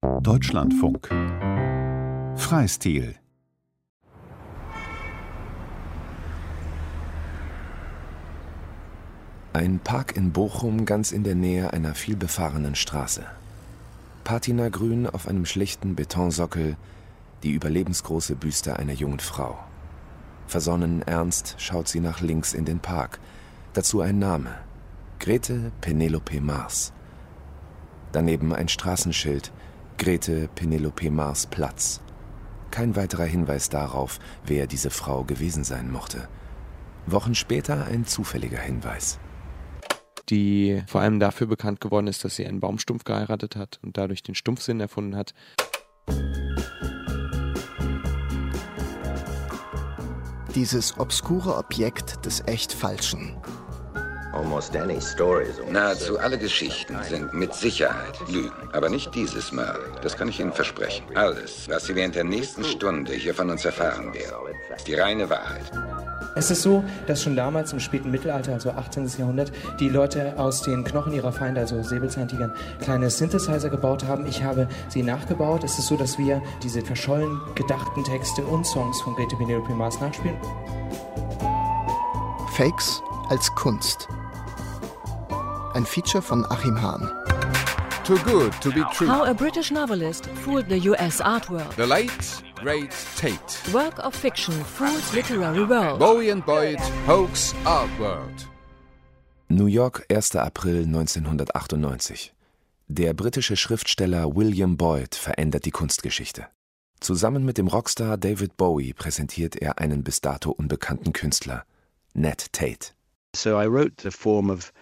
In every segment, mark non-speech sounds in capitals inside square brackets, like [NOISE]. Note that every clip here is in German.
Deutschlandfunk Freistil Ein Park in Bochum ganz in der Nähe einer vielbefahrenen Straße. Patinagrün auf einem schlichten Betonsockel, die überlebensgroße Büste einer jungen Frau. Versonnen ernst schaut sie nach links in den Park. Dazu ein Name. Grete Penelope Mars. Daneben ein Straßenschild. Grete Penelope Mars Platz. Kein weiterer Hinweis darauf, wer diese Frau gewesen sein mochte. Wochen später ein zufälliger Hinweis die vor allem dafür bekannt geworden ist, dass sie einen Baumstumpf geheiratet hat und dadurch den Stumpfsinn erfunden hat. Dieses obskure Objekt des echt Falschen. Nahezu alle Geschichten sind mit Sicherheit Lügen. Aber nicht dieses Mal. Das kann ich Ihnen versprechen. Alles, was Sie während der nächsten Stunde hier von uns erfahren werden, ist die reine Wahrheit. Es ist so, dass schon damals im späten Mittelalter, also 18. Jahrhundert, die Leute aus den Knochen ihrer Feinde, also Säbelzahntigern, kleine Synthesizer gebaut haben. Ich habe sie nachgebaut. Es ist so, dass wir diese verschollen gedachten Texte und Songs von Grete Penelope Mars nachspielen. Fakes als Kunst. Ein Feature von Achim Hahn. Too good to be true. How a British novelist fooled the US art world. The late, great Tate. Work of fiction fools literary world. Bowie and Boyd, hoax art world. New York, 1. April 1998. Der britische Schriftsteller William Boyd verändert die Kunstgeschichte. Zusammen mit dem Rockstar David Bowie präsentiert er einen bis dato unbekannten Künstler, Ned Tate.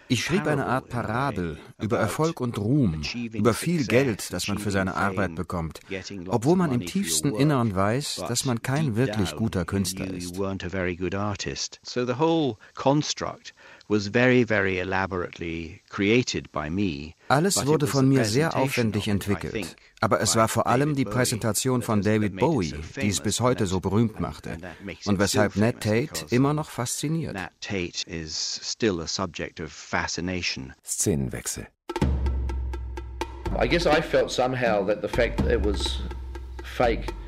Ich schrieb eine Art Parabel über Erfolg und Ruhm, über viel Geld, das man für seine Arbeit bekommt, obwohl man im tiefsten Innern weiß, dass man kein wirklich guter Künstler ist. Alles wurde von mir sehr aufwendig entwickelt, aber es war vor allem die Präsentation von David Bowie, die es bis heute so berühmt machte und weshalb Ned Tate immer noch fasziniert. Szenenwechsel. I guess I felt somehow that the fact that it was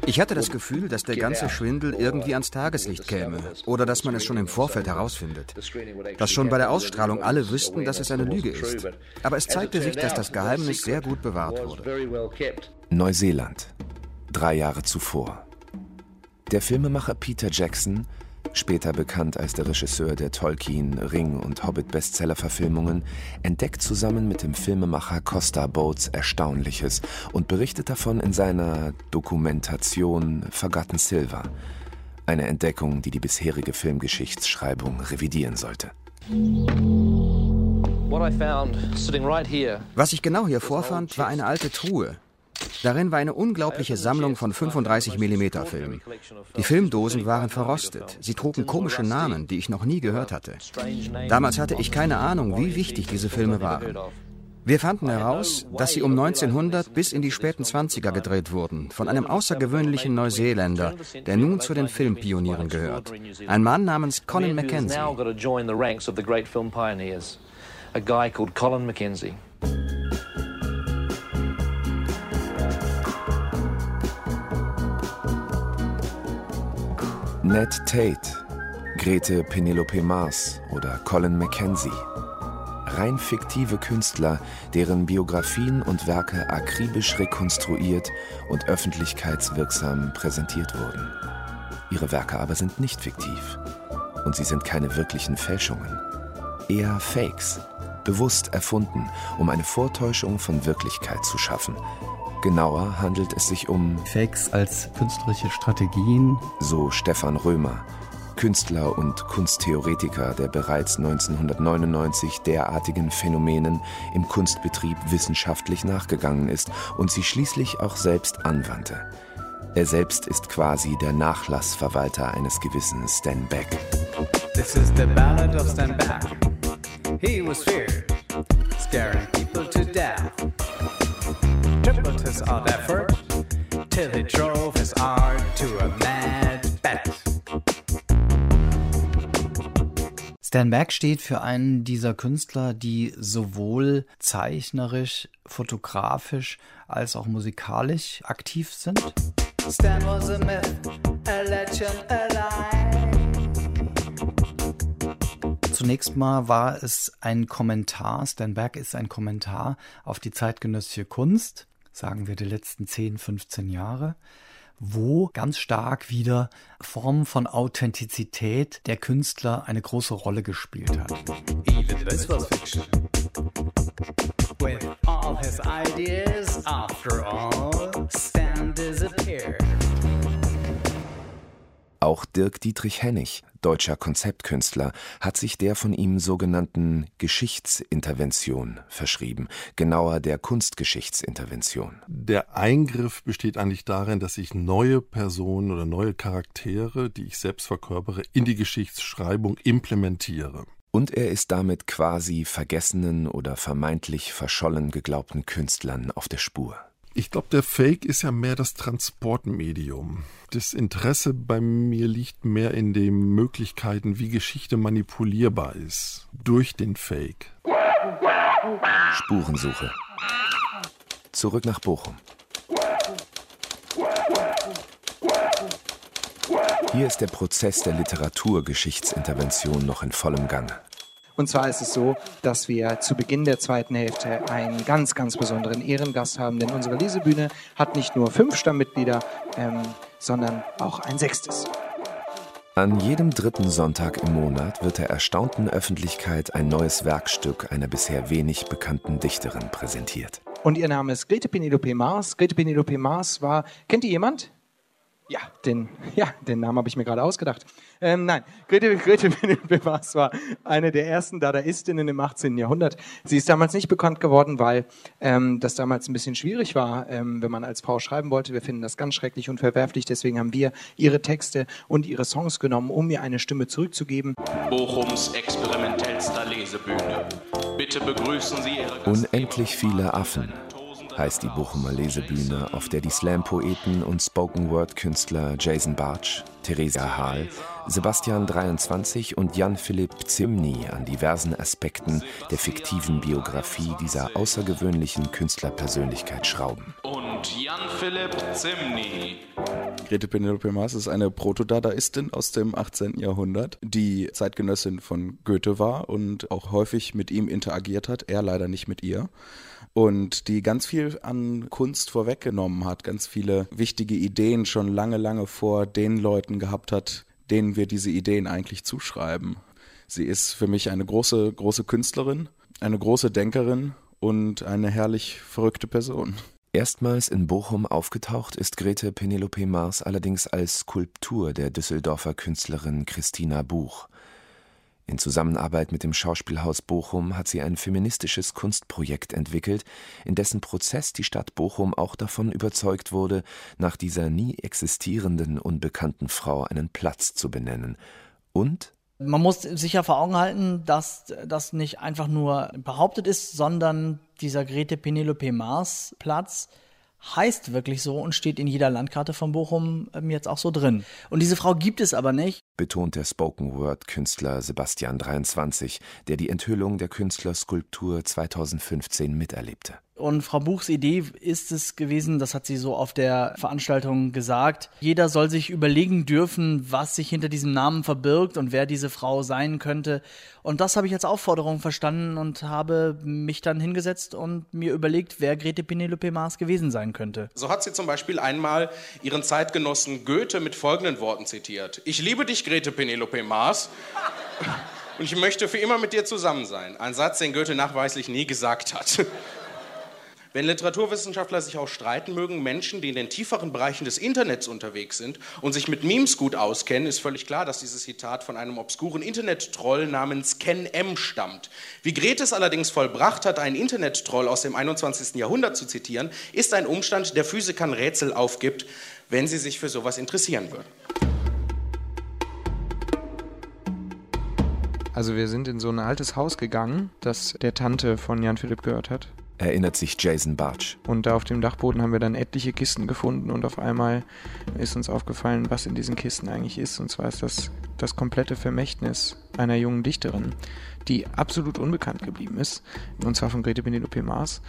ich hatte das Gefühl, dass der ganze Schwindel irgendwie ans Tageslicht käme oder dass man es schon im Vorfeld herausfindet. Dass schon bei der Ausstrahlung alle wüssten, dass es eine Lüge ist. Aber es zeigte sich, dass das Geheimnis sehr gut bewahrt wurde. Neuseeland. Drei Jahre zuvor. Der Filmemacher Peter Jackson später bekannt als der Regisseur der Tolkien, Ring und Hobbit-Bestseller-Verfilmungen, entdeckt zusammen mit dem Filmemacher Costa Boats Erstaunliches und berichtet davon in seiner Dokumentation Forgotten Silver. Eine Entdeckung, die die bisherige Filmgeschichtsschreibung revidieren sollte. Was ich genau hier vorfand, war eine alte Truhe, Darin war eine unglaubliche Sammlung von 35 mm Filmen. Die Filmdosen waren verrostet. Sie trugen komische Namen, die ich noch nie gehört hatte. Damals hatte ich keine Ahnung, wie wichtig diese Filme waren. Wir fanden heraus, dass sie um 1900 bis in die späten 20er gedreht wurden, von einem außergewöhnlichen Neuseeländer, der nun zu den Filmpionieren gehört. Ein Mann namens Colin McKenzie. Ned Tate, Grete Penelope Mars oder Colin Mackenzie. Rein fiktive Künstler, deren Biografien und Werke akribisch rekonstruiert und öffentlichkeitswirksam präsentiert wurden. Ihre Werke aber sind nicht fiktiv. Und sie sind keine wirklichen Fälschungen. Eher Fakes, bewusst erfunden, um eine Vortäuschung von Wirklichkeit zu schaffen, Genauer handelt es sich um Fakes als künstlerische Strategien. So Stefan Römer, Künstler und Kunsttheoretiker, der bereits 1999 derartigen Phänomenen im Kunstbetrieb wissenschaftlich nachgegangen ist und sie schließlich auch selbst anwandte. Er selbst ist quasi der Nachlassverwalter eines gewissen Stan Beck. This is the ballad of Stan Beck. He was feared, scaring people to death. Tripled his odd effort till he drove his art to a mad bet. Stan Beck steht für einen dieser Künstler, die sowohl zeichnerisch, fotografisch als auch musikalisch aktiv sind. Stan was a myth, a legend, alive. Zunächst mal war es ein Kommentar, Stan Beck ist ein Kommentar auf die zeitgenössische Kunst, sagen wir die letzten 10, 15 Jahre wo ganz stark wieder Formen von Authentizität der Künstler eine große Rolle gespielt hat. Even this was fiction. With all his ideas, after all, Stan disappeared. Auch Dirk Dietrich Hennig, deutscher Konzeptkünstler, hat sich der von ihm sogenannten Geschichtsintervention verschrieben, genauer der Kunstgeschichtsintervention. Der Eingriff besteht eigentlich darin, dass ich neue Personen oder neue Charaktere, die ich selbst verkörpere, in die Geschichtsschreibung implementiere. Und er ist damit quasi vergessenen oder vermeintlich verschollen geglaubten Künstlern auf der Spur. Ich glaube, der Fake ist ja mehr das Transportmedium. Das Interesse bei mir liegt mehr in den Möglichkeiten, wie Geschichte manipulierbar ist. Durch den Fake. Spurensuche. Zurück nach Bochum. Hier ist der Prozess der Literaturgeschichtsintervention noch in vollem Gange. Und zwar ist es so, dass wir zu Beginn der zweiten Hälfte einen ganz, ganz besonderen Ehrengast haben, denn unsere Lesebühne hat nicht nur fünf Stammmitglieder, ähm, sondern auch ein sechstes. An jedem dritten Sonntag im Monat wird der erstaunten Öffentlichkeit ein neues Werkstück einer bisher wenig bekannten Dichterin präsentiert. Und ihr Name ist Grete Penelope Maas. Grete Penelope Maas war, kennt ihr jemand? Ja, den, ja, den Namen habe ich mir gerade ausgedacht. Ähm, nein, Grete, Grete [LAUGHS] Bewas war eine der ersten Dadaistinnen im 18. Jahrhundert. Sie ist damals nicht bekannt geworden, weil ähm, das damals ein bisschen schwierig war, ähm, wenn man als Frau schreiben wollte. Wir finden das ganz schrecklich und verwerflich. Deswegen haben wir ihre Texte und ihre Songs genommen, um ihr eine Stimme zurückzugeben. Bochums experimentellster Lesebühne. Bitte begrüßen Sie Ihre Gastgeber. Unendlich viele Affen heißt die Bochumer Lesebühne, auf der die Slam-Poeten und Spoken-Word-Künstler Jason Bartsch, Theresia Hahl, Sebastian 23 und Jan-Philipp Zimny an diversen Aspekten der fiktiven Biografie dieser außergewöhnlichen Künstlerpersönlichkeit schrauben. Und Jan-Philipp Zimny. Grete Penelope Maas ist eine Protodadaistin aus dem 18. Jahrhundert, die Zeitgenössin von Goethe war und auch häufig mit ihm interagiert hat, er leider nicht mit ihr und die ganz viel an Kunst vorweggenommen hat, ganz viele wichtige Ideen schon lange, lange vor den Leuten gehabt hat, denen wir diese Ideen eigentlich zuschreiben. Sie ist für mich eine große, große Künstlerin, eine große Denkerin und eine herrlich verrückte Person. Erstmals in Bochum aufgetaucht ist Grete Penelope Mars allerdings als Skulptur der Düsseldorfer Künstlerin Christina Buch. In Zusammenarbeit mit dem Schauspielhaus Bochum hat sie ein feministisches Kunstprojekt entwickelt, in dessen Prozess die Stadt Bochum auch davon überzeugt wurde, nach dieser nie existierenden unbekannten Frau einen Platz zu benennen. Und man muss sich ja vor Augen halten, dass das nicht einfach nur behauptet ist, sondern dieser Grete Penelope Mars Platz heißt wirklich so und steht in jeder Landkarte von Bochum ähm, jetzt auch so drin. Und diese Frau gibt es aber nicht. Betont der Spoken-Word-Künstler Sebastian 23, der die Enthüllung der Künstlerskulptur 2015 miterlebte. Und Frau Buchs Idee ist es gewesen, das hat sie so auf der Veranstaltung gesagt, jeder soll sich überlegen dürfen, was sich hinter diesem Namen verbirgt und wer diese Frau sein könnte. Und das habe ich als Aufforderung verstanden und habe mich dann hingesetzt und mir überlegt, wer Grete Penelope Maas gewesen sein könnte. So hat sie zum Beispiel einmal ihren Zeitgenossen Goethe mit folgenden Worten zitiert. Ich liebe dich, Grete Penelope Maas. Und ich möchte für immer mit dir zusammen sein. Ein Satz, den Goethe nachweislich nie gesagt hat. Wenn Literaturwissenschaftler sich auch streiten mögen, Menschen, die in den tieferen Bereichen des Internets unterwegs sind und sich mit Memes gut auskennen, ist völlig klar, dass dieses Zitat von einem obskuren Internet-Troll namens Ken M stammt. Wie Grete es allerdings vollbracht hat, einen Internet-Troll aus dem 21. Jahrhundert zu zitieren, ist ein Umstand, der Physikern Rätsel aufgibt, wenn sie sich für sowas interessieren würden. Also wir sind in so ein altes Haus gegangen, das der Tante von Jan Philipp gehört hat erinnert sich Jason Bartsch. Und da auf dem Dachboden haben wir dann etliche Kisten gefunden und auf einmal ist uns aufgefallen, was in diesen Kisten eigentlich ist. Und zwar ist das das komplette Vermächtnis einer jungen Dichterin, die absolut unbekannt geblieben ist, und zwar von Grete Penelope Maas.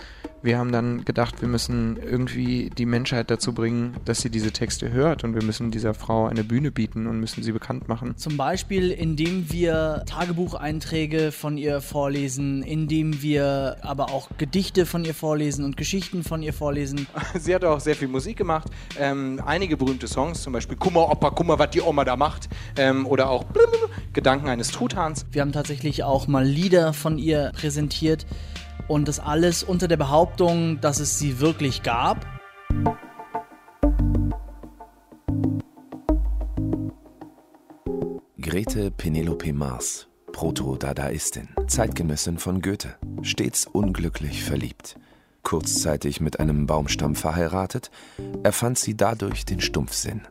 Wir haben dann gedacht, wir müssen irgendwie die Menschheit dazu bringen, dass sie diese Texte hört und wir müssen dieser Frau eine Bühne bieten und müssen sie bekannt machen. Zum Beispiel, indem wir Tagebucheinträge von ihr vorlesen, indem wir aber auch Gedichte von ihr vorlesen und Geschichten von ihr vorlesen. [LAUGHS] Sie hat auch sehr viel Musik gemacht, ähm, einige berühmte Songs, zum Beispiel Kummer, Opa, Kummer, was die Oma da macht ähm, oder auch Gedanken eines Truthahns. Wir haben tatsächlich auch mal Lieder von ihr präsentiert und das alles unter der Behauptung, dass es sie wirklich gab. Grete Penelope Mars, Proto-Dadaistin, Zeitgenössin von Goethe, stets unglücklich verliebt. Kurzzeitig mit einem Baumstamm verheiratet, erfand sie dadurch den Stumpfsinn.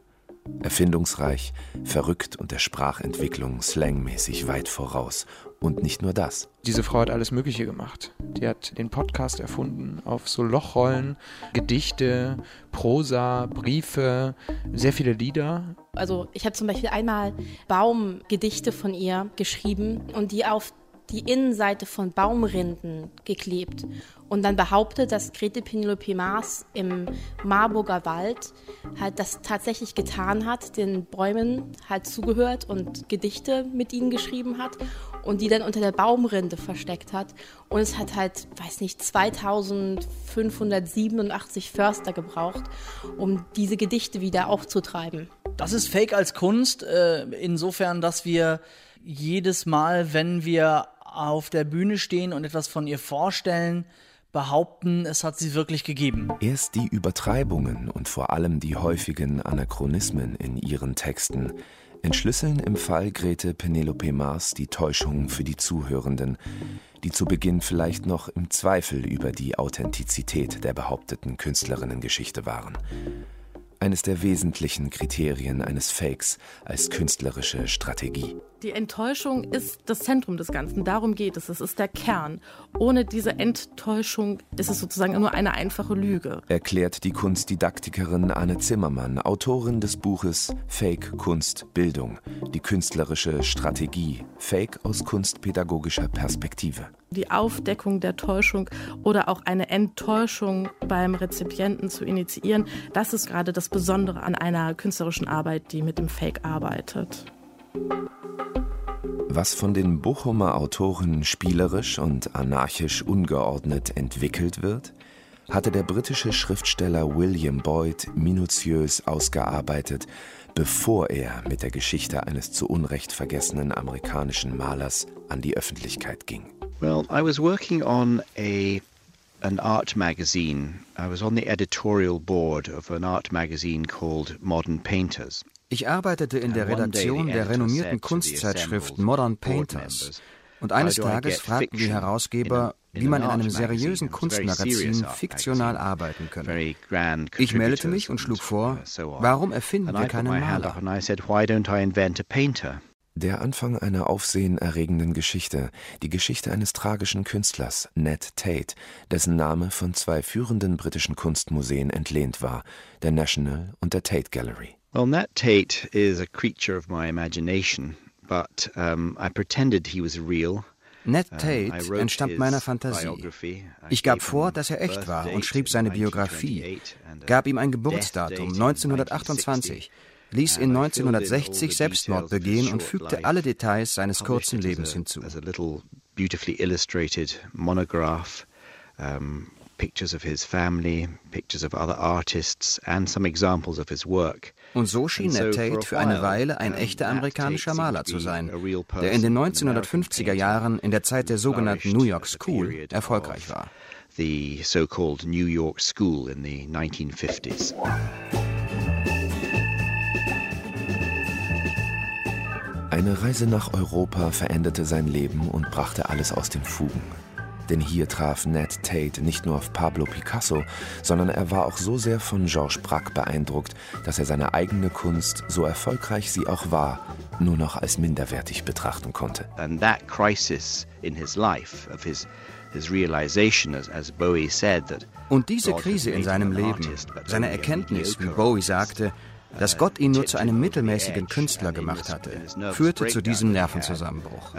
Erfindungsreich, verrückt und der Sprachentwicklung slangmäßig weit voraus. Und nicht nur das. Diese Frau hat alles Mögliche gemacht. Die hat den Podcast erfunden auf so Lochrollen, Gedichte, Prosa, Briefe, sehr viele Lieder. Also ich habe zum Beispiel einmal Baumgedichte von ihr geschrieben und die auf die Innenseite von Baumrinden geklebt und dann behauptet, dass Grete Penelope Maas im Marburger Wald halt das tatsächlich getan hat, den Bäumen halt zugehört und Gedichte mit ihnen geschrieben hat und die dann unter der Baumrinde versteckt hat. Und es hat halt, weiß nicht, 2587 Förster gebraucht, um diese Gedichte wieder aufzutreiben. Das ist Fake als Kunst, äh, insofern, dass wir jedes Mal, wenn wir auf der Bühne stehen und etwas von ihr vorstellen, behaupten, es hat sie wirklich gegeben. Erst die Übertreibungen und vor allem die häufigen Anachronismen in ihren Texten entschlüsseln im Fall Grete Penelope Mars die Täuschung für die Zuhörenden, die zu Beginn vielleicht noch im Zweifel über die Authentizität der behaupteten Künstlerinnengeschichte waren eines der wesentlichen Kriterien eines Fakes als künstlerische Strategie. Die Enttäuschung ist das Zentrum des Ganzen. Darum geht es. Es ist der Kern. Ohne diese Enttäuschung ist es sozusagen nur eine einfache Lüge. Erklärt die Kunstdidaktikerin Anne Zimmermann, Autorin des Buches Fake Kunst Bildung, die künstlerische Strategie, Fake aus kunstpädagogischer Perspektive. Die Aufdeckung der Täuschung oder auch eine Enttäuschung beim Rezipienten zu initiieren, das ist gerade das Besondere an einer künstlerischen Arbeit, die mit dem Fake arbeitet. Was von den Bochumer Autoren spielerisch und anarchisch ungeordnet entwickelt wird, hatte der britische Schriftsteller William Boyd minutiös ausgearbeitet, bevor er mit der Geschichte eines zu Unrecht vergessenen amerikanischen Malers an die Öffentlichkeit ging. Well, I was working on a an art magazine. I was on the editorial board of an art magazine called Modern Painters. Ich arbeitete in der Redaktion der renommierten Kunstzeitschrift Modern Painters. Und eines Tages fragten die Herausgeber, wie man in einem seriösen Kunstmagazin fiktional arbeiten könne. Ich meldete mich und schlug vor, warum erfinden wir keinen Maler? Der Anfang einer aufsehenerregenden Geschichte, die Geschichte eines tragischen Künstlers, Ned Tate, dessen Name von zwei führenden britischen Kunstmuseen entlehnt war, der National und der Tate Gallery. Well, Nat Tate is a creature of my imagination, but um, I pretended he was real. Ned Tate entstammt meiner Fantasie. Ich gab vor, dass er echt war und schrieb seine Biografie, gab ihm ein Geburtsdatum 1928, ließ in 1960 Selbstmord begehen und fügte alle Details seines kurzen Lebens hinzu. pictures of his family, pictures of other artists and some examples of his work. Und so schien Ned Tate für eine Weile ein echter amerikanischer Maler zu sein, der in den 1950er Jahren in der Zeit der sogenannten New York School erfolgreich war. The so-called New York School in the 1950s. Eine Reise nach Europa veränderte sein Leben und brachte alles aus den Fugen. Denn hier traf Ned Tate nicht nur auf Pablo Picasso, sondern er war auch so sehr von Georges Braque beeindruckt, dass er seine eigene Kunst, so erfolgreich sie auch war, nur noch als minderwertig betrachten konnte. And that crisis in his life of his Und diese Krise in seinem Leben, seine Erkenntnis, wie Bowie sagte, Dass Gott ihn nur zu einem mittelmäßigen Künstler gemacht hatte, führte zu diesem Nervenzusammenbruch.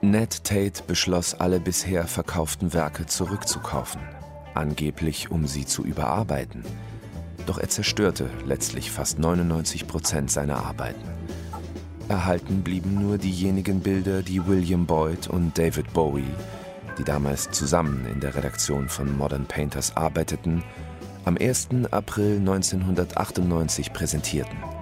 Ned Tate beschloss, alle bisher verkauften Werke zurückzukaufen, angeblich um sie zu überarbeiten. Doch er zerstörte letztlich fast 99 Prozent seiner Arbeiten. Erhalten blieben nur diejenigen Bilder, die William Boyd und David Bowie, die damals zusammen in der Redaktion von Modern Painters arbeiteten, am 1. April 1998 präsentierten.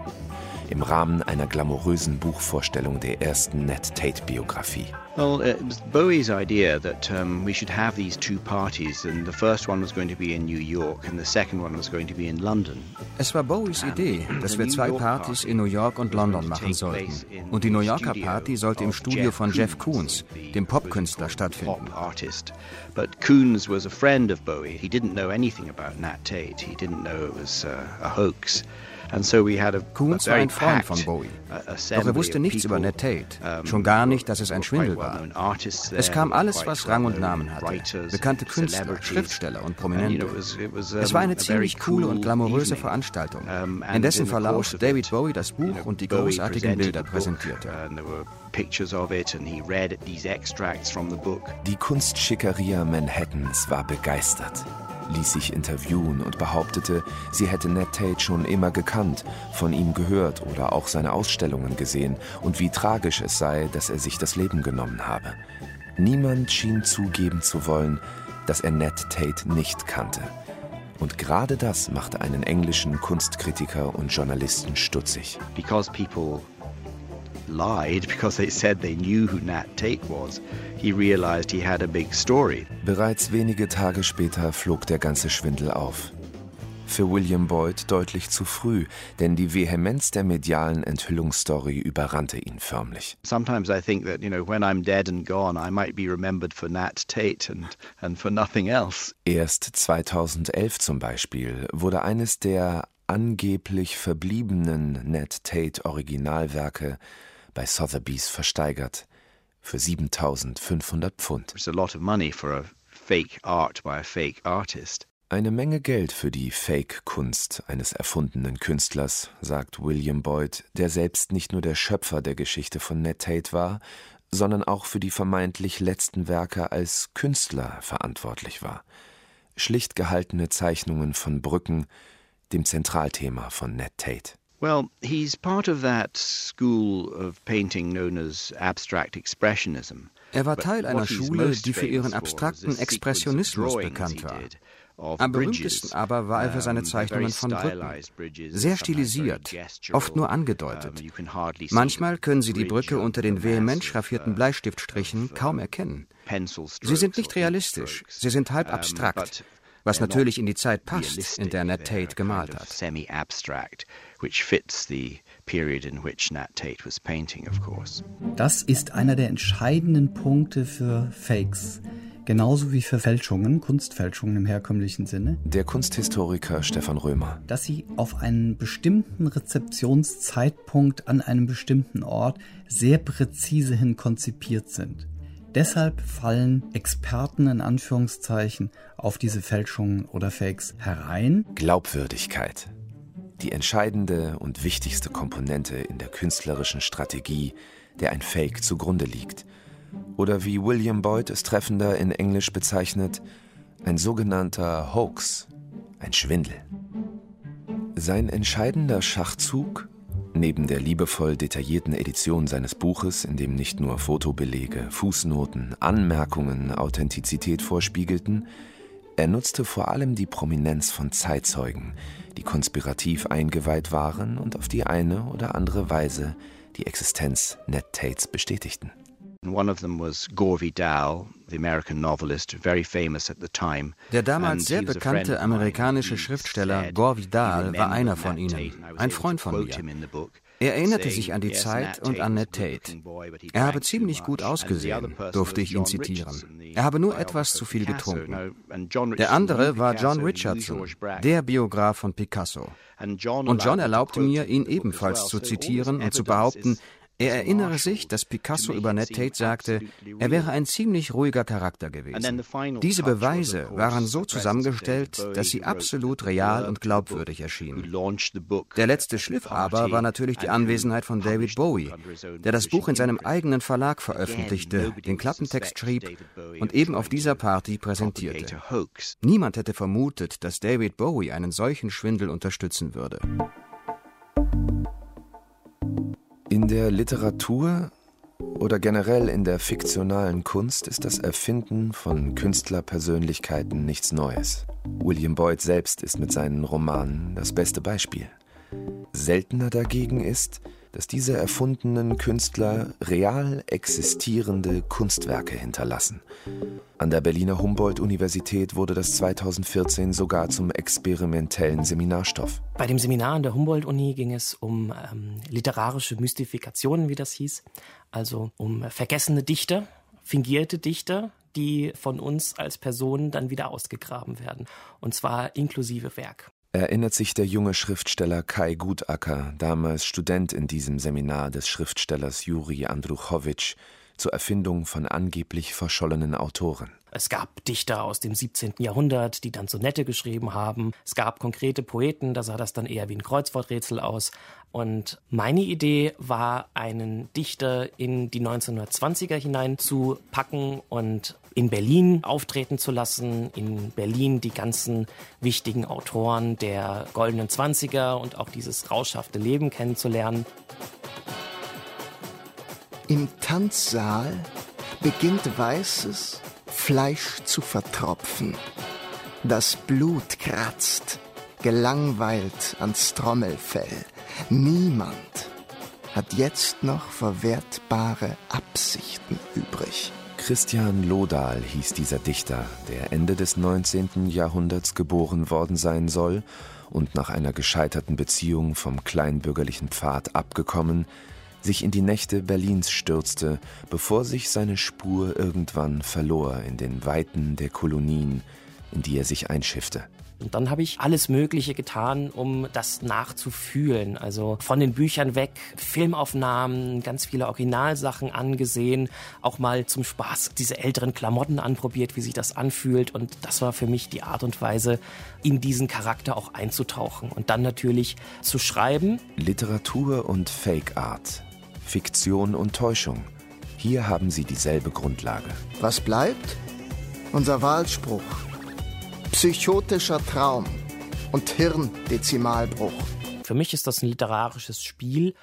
Im Rahmen einer glamourösen Buchvorstellung der ersten Ned Tate-Biografie. Well, it was Bowie's idea that um, we should have these two parties, and the first one was going to be in New York, and the second one was going to be in London. Es war Bowies Idee, dass wir zwei Partys in New York und London machen sollten. Und die New Yorker Party sollte im Studio von Jeff Koons, dem Popkünstler, stattfinden. But Koons was a friend of Bowie. He didn't know anything about Nat Tate. He didn't know it was uh, a hoax. Koons war ein Freund von Bowie, doch er wusste nichts über Ned Tate, schon gar nicht, dass es ein Schwindel war. Es kam alles, was Rang und Namen hatte, bekannte Künstler, Schriftsteller und Prominente. Es war eine ziemlich coole und glamouröse Veranstaltung, in dessen Verlauf David Bowie das Buch und die großartigen Bilder präsentierte. Die Kunstschickeria Manhattans war begeistert ließ sich interviewen und behauptete, sie hätte Ned Tate schon immer gekannt, von ihm gehört oder auch seine Ausstellungen gesehen und wie tragisch es sei, dass er sich das Leben genommen habe. Niemand schien zugeben zu wollen, dass er Ned Tate nicht kannte. Und gerade das machte einen englischen Kunstkritiker und Journalisten stutzig. Because people lied because they said they knew who Nat Tate was. He realized he had a big story. Bereits wenige Tage später flog der ganze Schwindel auf. Für William Boyd deutlich zu früh, denn die Vehemenz der medialen Enthüllungsstory überrannte ihn förmlich. Sometimes I think that, you know, when I'm dead and gone, I might be remembered for Nat Tate and, and for nothing else. Erst 2011 zum Beispiel wurde eines der angeblich verbliebenen Nat Tate Originalwerke bei Sotheby's versteigert für 7500 Pfund. Eine Menge Geld für die Fake-Kunst eines erfundenen Künstlers, sagt William Boyd, der selbst nicht nur der Schöpfer der Geschichte von Ned Tate war, sondern auch für die vermeintlich letzten Werke als Künstler verantwortlich war. Schlicht gehaltene Zeichnungen von Brücken, dem Zentralthema von Ned Tate. Well, he's part of that school of painting known as abstract expressionism. Er war Teil einer Schule, die für ihren abstrakten Expressionismus bekannt war. Am berühmtesten aber war er für seine Zeichnungen von Brücken. Sehr stilisiert, oft nur angedeutet. Manchmal können Sie die Brücke unter den vehement schraffierten Bleistiftstrichen kaum erkennen. Sie sind nicht realistisch, sie sind halb abstrakt, was natürlich in die Zeit passt, in der Nat Tate gemalt hat. Das ist einer der entscheidenden Punkte für Fakes. Genauso wie für Fälschungen, Kunstfälschungen im herkömmlichen Sinne. Der Kunsthistoriker Stefan Römer. Dass sie auf einen bestimmten Rezeptionszeitpunkt an einem bestimmten Ort sehr präzise hin konzipiert sind. Deshalb fallen Experten in Anführungszeichen auf diese Fälschungen oder Fakes herein. Glaubwürdigkeit. Die entscheidende und wichtigste Komponente in der künstlerischen Strategie, der ein Fake zugrunde liegt. Oder wie William Boyd es treffender in Englisch bezeichnet, ein sogenannter Hoax, ein Schwindel. Sein entscheidender Schachzug Neben der liebevoll detaillierten Edition seines Buches, in dem nicht nur Fotobelege, Fußnoten, Anmerkungen Authentizität vorspiegelten, er nutzte vor allem die Prominenz von Zeitzeugen, die konspirativ eingeweiht waren und auf die eine oder andere Weise die Existenz Ned Tates bestätigten. Der damals sehr bekannte amerikanische Schriftsteller Gore Vidal war einer von ihnen, ein Freund von mir. Er erinnerte sich an die Zeit und an Ned Tate. Er habe ziemlich gut ausgesehen, durfte ich ihn zitieren. Er habe nur etwas zu viel getrunken. Der andere war John Richardson, der Biograf von Picasso. Und John erlaubte mir, ihn ebenfalls zu zitieren und zu behaupten, Er erinnere sich, dass Picasso über Ned Tate sagte, er wäre ein ziemlich ruhiger Charakter gewesen. Diese Beweise waren so zusammengestellt, dass sie absolut real und glaubwürdig erschienen. Der letzte Schliff aber war natürlich die Anwesenheit von David Bowie, der das Buch in seinem eigenen Verlag veröffentlichte, den Klappentext schrieb und eben auf dieser Party präsentierte. Niemand hätte vermutet, dass David Bowie einen solchen Schwindel unterstützen würde. In der Literatur oder generell in der fiktionalen Kunst ist das Erfinden von Künstlerpersönlichkeiten nichts Neues. William Boyd selbst ist mit seinen Romanen das beste Beispiel. Seltener dagegen ist, dass diese erfundenen Künstler real existierende Kunstwerke hinterlassen. An der Berliner Humboldt-Universität wurde das 2014 sogar zum experimentellen Seminarstoff. Bei dem Seminar an der Humboldt-Uni ging es um ähm, literarische Mystifikationen, wie das hieß, also um vergessene Dichter, fingierte Dichter, die von uns als Personen dann wieder ausgegraben werden, und zwar inklusive Werk erinnert sich der junge Schriftsteller Kai Gutacker, damals Student in diesem Seminar des Schriftstellers Juri Andruchowitsch, zur Erfindung von angeblich verschollenen Autoren. Es gab Dichter aus dem 17. Jahrhundert, die dann Sonette geschrieben haben. Es gab konkrete Poeten, da sah das dann eher wie ein Kreuzworträtsel aus. Und meine Idee war, einen Dichter in die 1920er hinein zu packen und in Berlin auftreten zu lassen, in Berlin die ganzen wichtigen Autoren der goldenen Zwanziger und auch dieses rauschhafte Leben kennenzulernen. Im Tanzsaal beginnt weißes Fleisch zu vertropfen. Das Blut kratzt, gelangweilt ans Trommelfell. Niemand hat jetzt noch verwertbare Absichten übrig. Christian Lodahl hieß dieser Dichter, der Ende des 19. Jahrhunderts geboren worden sein soll und nach einer gescheiterten Beziehung vom kleinbürgerlichen Pfad abgekommen, sich in die Nächte Berlins stürzte, bevor sich seine Spur irgendwann verlor in den Weiten der Kolonien, in die er sich einschiffte. Und dann habe ich alles Mögliche getan, um das nachzufühlen. Also von den Büchern weg, Filmaufnahmen, ganz viele Originalsachen angesehen, auch mal zum Spaß diese älteren Klamotten anprobiert, wie sich das anfühlt. Und das war für mich die Art und Weise, in diesen Charakter auch einzutauchen und dann natürlich zu schreiben. Literatur und Fake Art, Fiktion und Täuschung. Hier haben sie dieselbe Grundlage. Was bleibt? Unser Wahlspruch psychotischer Traum und Hirndezimalbruch. Für mich ist das ein literarisches Spiel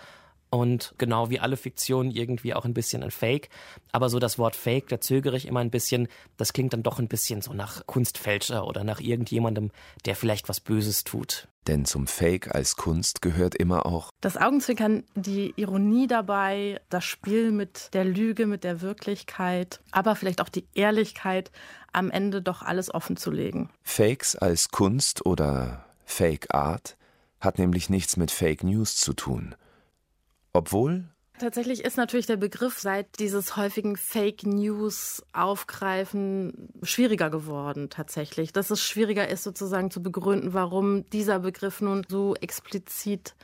und genau wie alle Fiktionen irgendwie auch ein bisschen ein Fake. Aber so das Wort Fake, da zögere ich immer ein bisschen. Das klingt dann doch ein bisschen so nach Kunstfälscher oder nach irgendjemandem, der vielleicht was Böses tut. Denn zum Fake als Kunst gehört immer auch das Augenzwinkern, die Ironie dabei, das Spiel mit der Lüge, mit der Wirklichkeit, aber vielleicht auch die Ehrlichkeit, am Ende doch alles offen zu legen. Fakes als Kunst oder Fake Art hat nämlich nichts mit Fake News zu tun. Obwohl Tatsächlich ist natürlich der Begriff seit dieses häufigen Fake News aufgreifen schwieriger geworden tatsächlich. Dass es schwieriger ist sozusagen zu begründen, warum dieser Begriff nun so explizit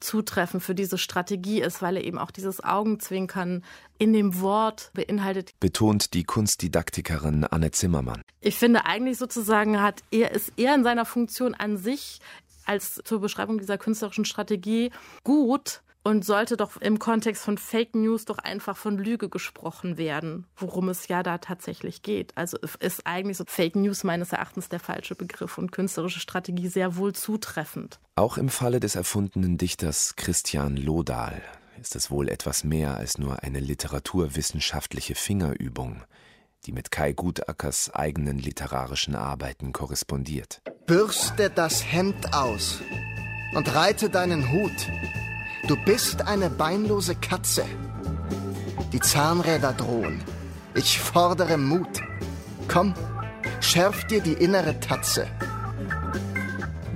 zutreffend für diese Strategie ist, weil er eben auch dieses Augenzwinkern in dem Wort beinhaltet. Betont die Kunstdidaktikerin Anne Zimmermann. Ich finde eigentlich sozusagen hat er ist eher in seiner Funktion an sich als zur Beschreibung dieser künstlerischen Strategie gut, und sollte doch im Kontext von Fake News doch einfach von Lüge gesprochen werden, worum es ja da tatsächlich geht. Also ist eigentlich so Fake News meines Erachtens der falsche Begriff und künstlerische Strategie sehr wohl zutreffend. Auch im Falle des erfundenen Dichters Christian Lodahl ist es wohl etwas mehr als nur eine literaturwissenschaftliche Fingerübung, die mit Kai Gutackers eigenen literarischen Arbeiten korrespondiert. Bürste das Hemd aus und reite deinen Hut. Du bist eine beinlose Katze. Die Zahnräder drohen. Ich fordere Mut. Komm, schärf dir die innere Tatze.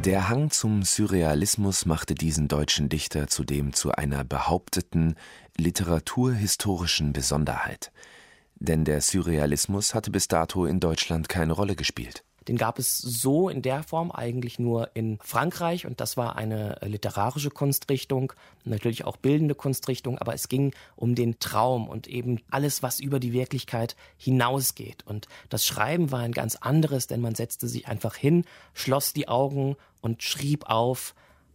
Der Hang zum Surrealismus machte diesen deutschen Dichter zudem zu einer behaupteten literaturhistorischen Besonderheit. Denn der Surrealismus hatte bis dato in Deutschland keine Rolle gespielt. Den gab es so in der Form eigentlich nur in Frankreich und das war eine literarische Kunstrichtung, natürlich auch bildende Kunstrichtung, aber es ging um den Traum und eben alles, was über die Wirklichkeit hinausgeht. Und das Schreiben war ein ganz anderes, denn man setzte sich einfach hin, schloss die Augen und schrieb auf,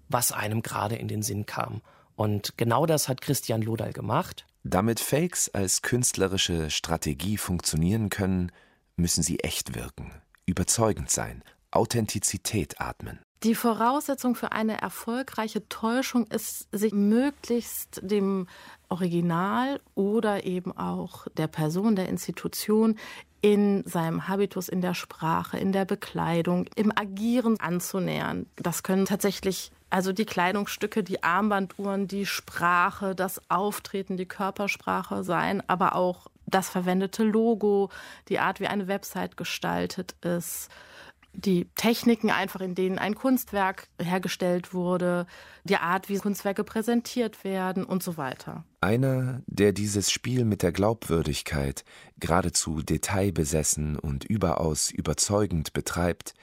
was einem gerade in den Sinn kam. Und genau das hat Christian Lodal gemacht. Damit Fakes als künstlerische Strategie funktionieren können, müssen sie echt wirken, überzeugend sein, Authentizität atmen. Die Voraussetzung für eine erfolgreiche Täuschung ist, sich möglichst dem Original oder eben auch der Person, der Institution in seinem Habitus, in der Sprache, in der Bekleidung, im Agieren anzunähern. Das können tatsächlich also die Kleidungsstücke, die Armbanduhren, die Sprache, das Auftreten, die Körpersprache sein, aber auch das verwendete Logo, die Art, wie eine Website gestaltet ist, die Techniken einfach, in denen ein Kunstwerk hergestellt wurde, die Art, wie Kunstwerke präsentiert werden und so weiter. Einer, der dieses Spiel mit der Glaubwürdigkeit geradezu detailbesessen und überaus überzeugend betreibt,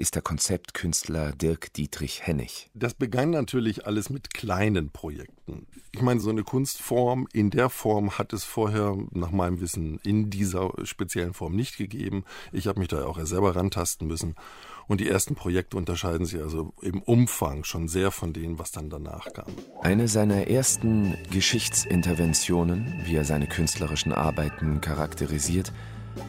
ist der Konzeptkünstler Dirk Dietrich Hennig. Das begann natürlich alles mit kleinen Projekten. Ich meine, so eine Kunstform in der Form hat es vorher nach meinem Wissen in dieser speziellen Form nicht gegeben. Ich habe mich da auch selber rantasten müssen. Und die ersten Projekte unterscheiden sich also im Umfang schon sehr von denen, was dann danach kam. Eine seiner ersten Geschichtsinterventionen, wie er seine künstlerischen Arbeiten charakterisiert,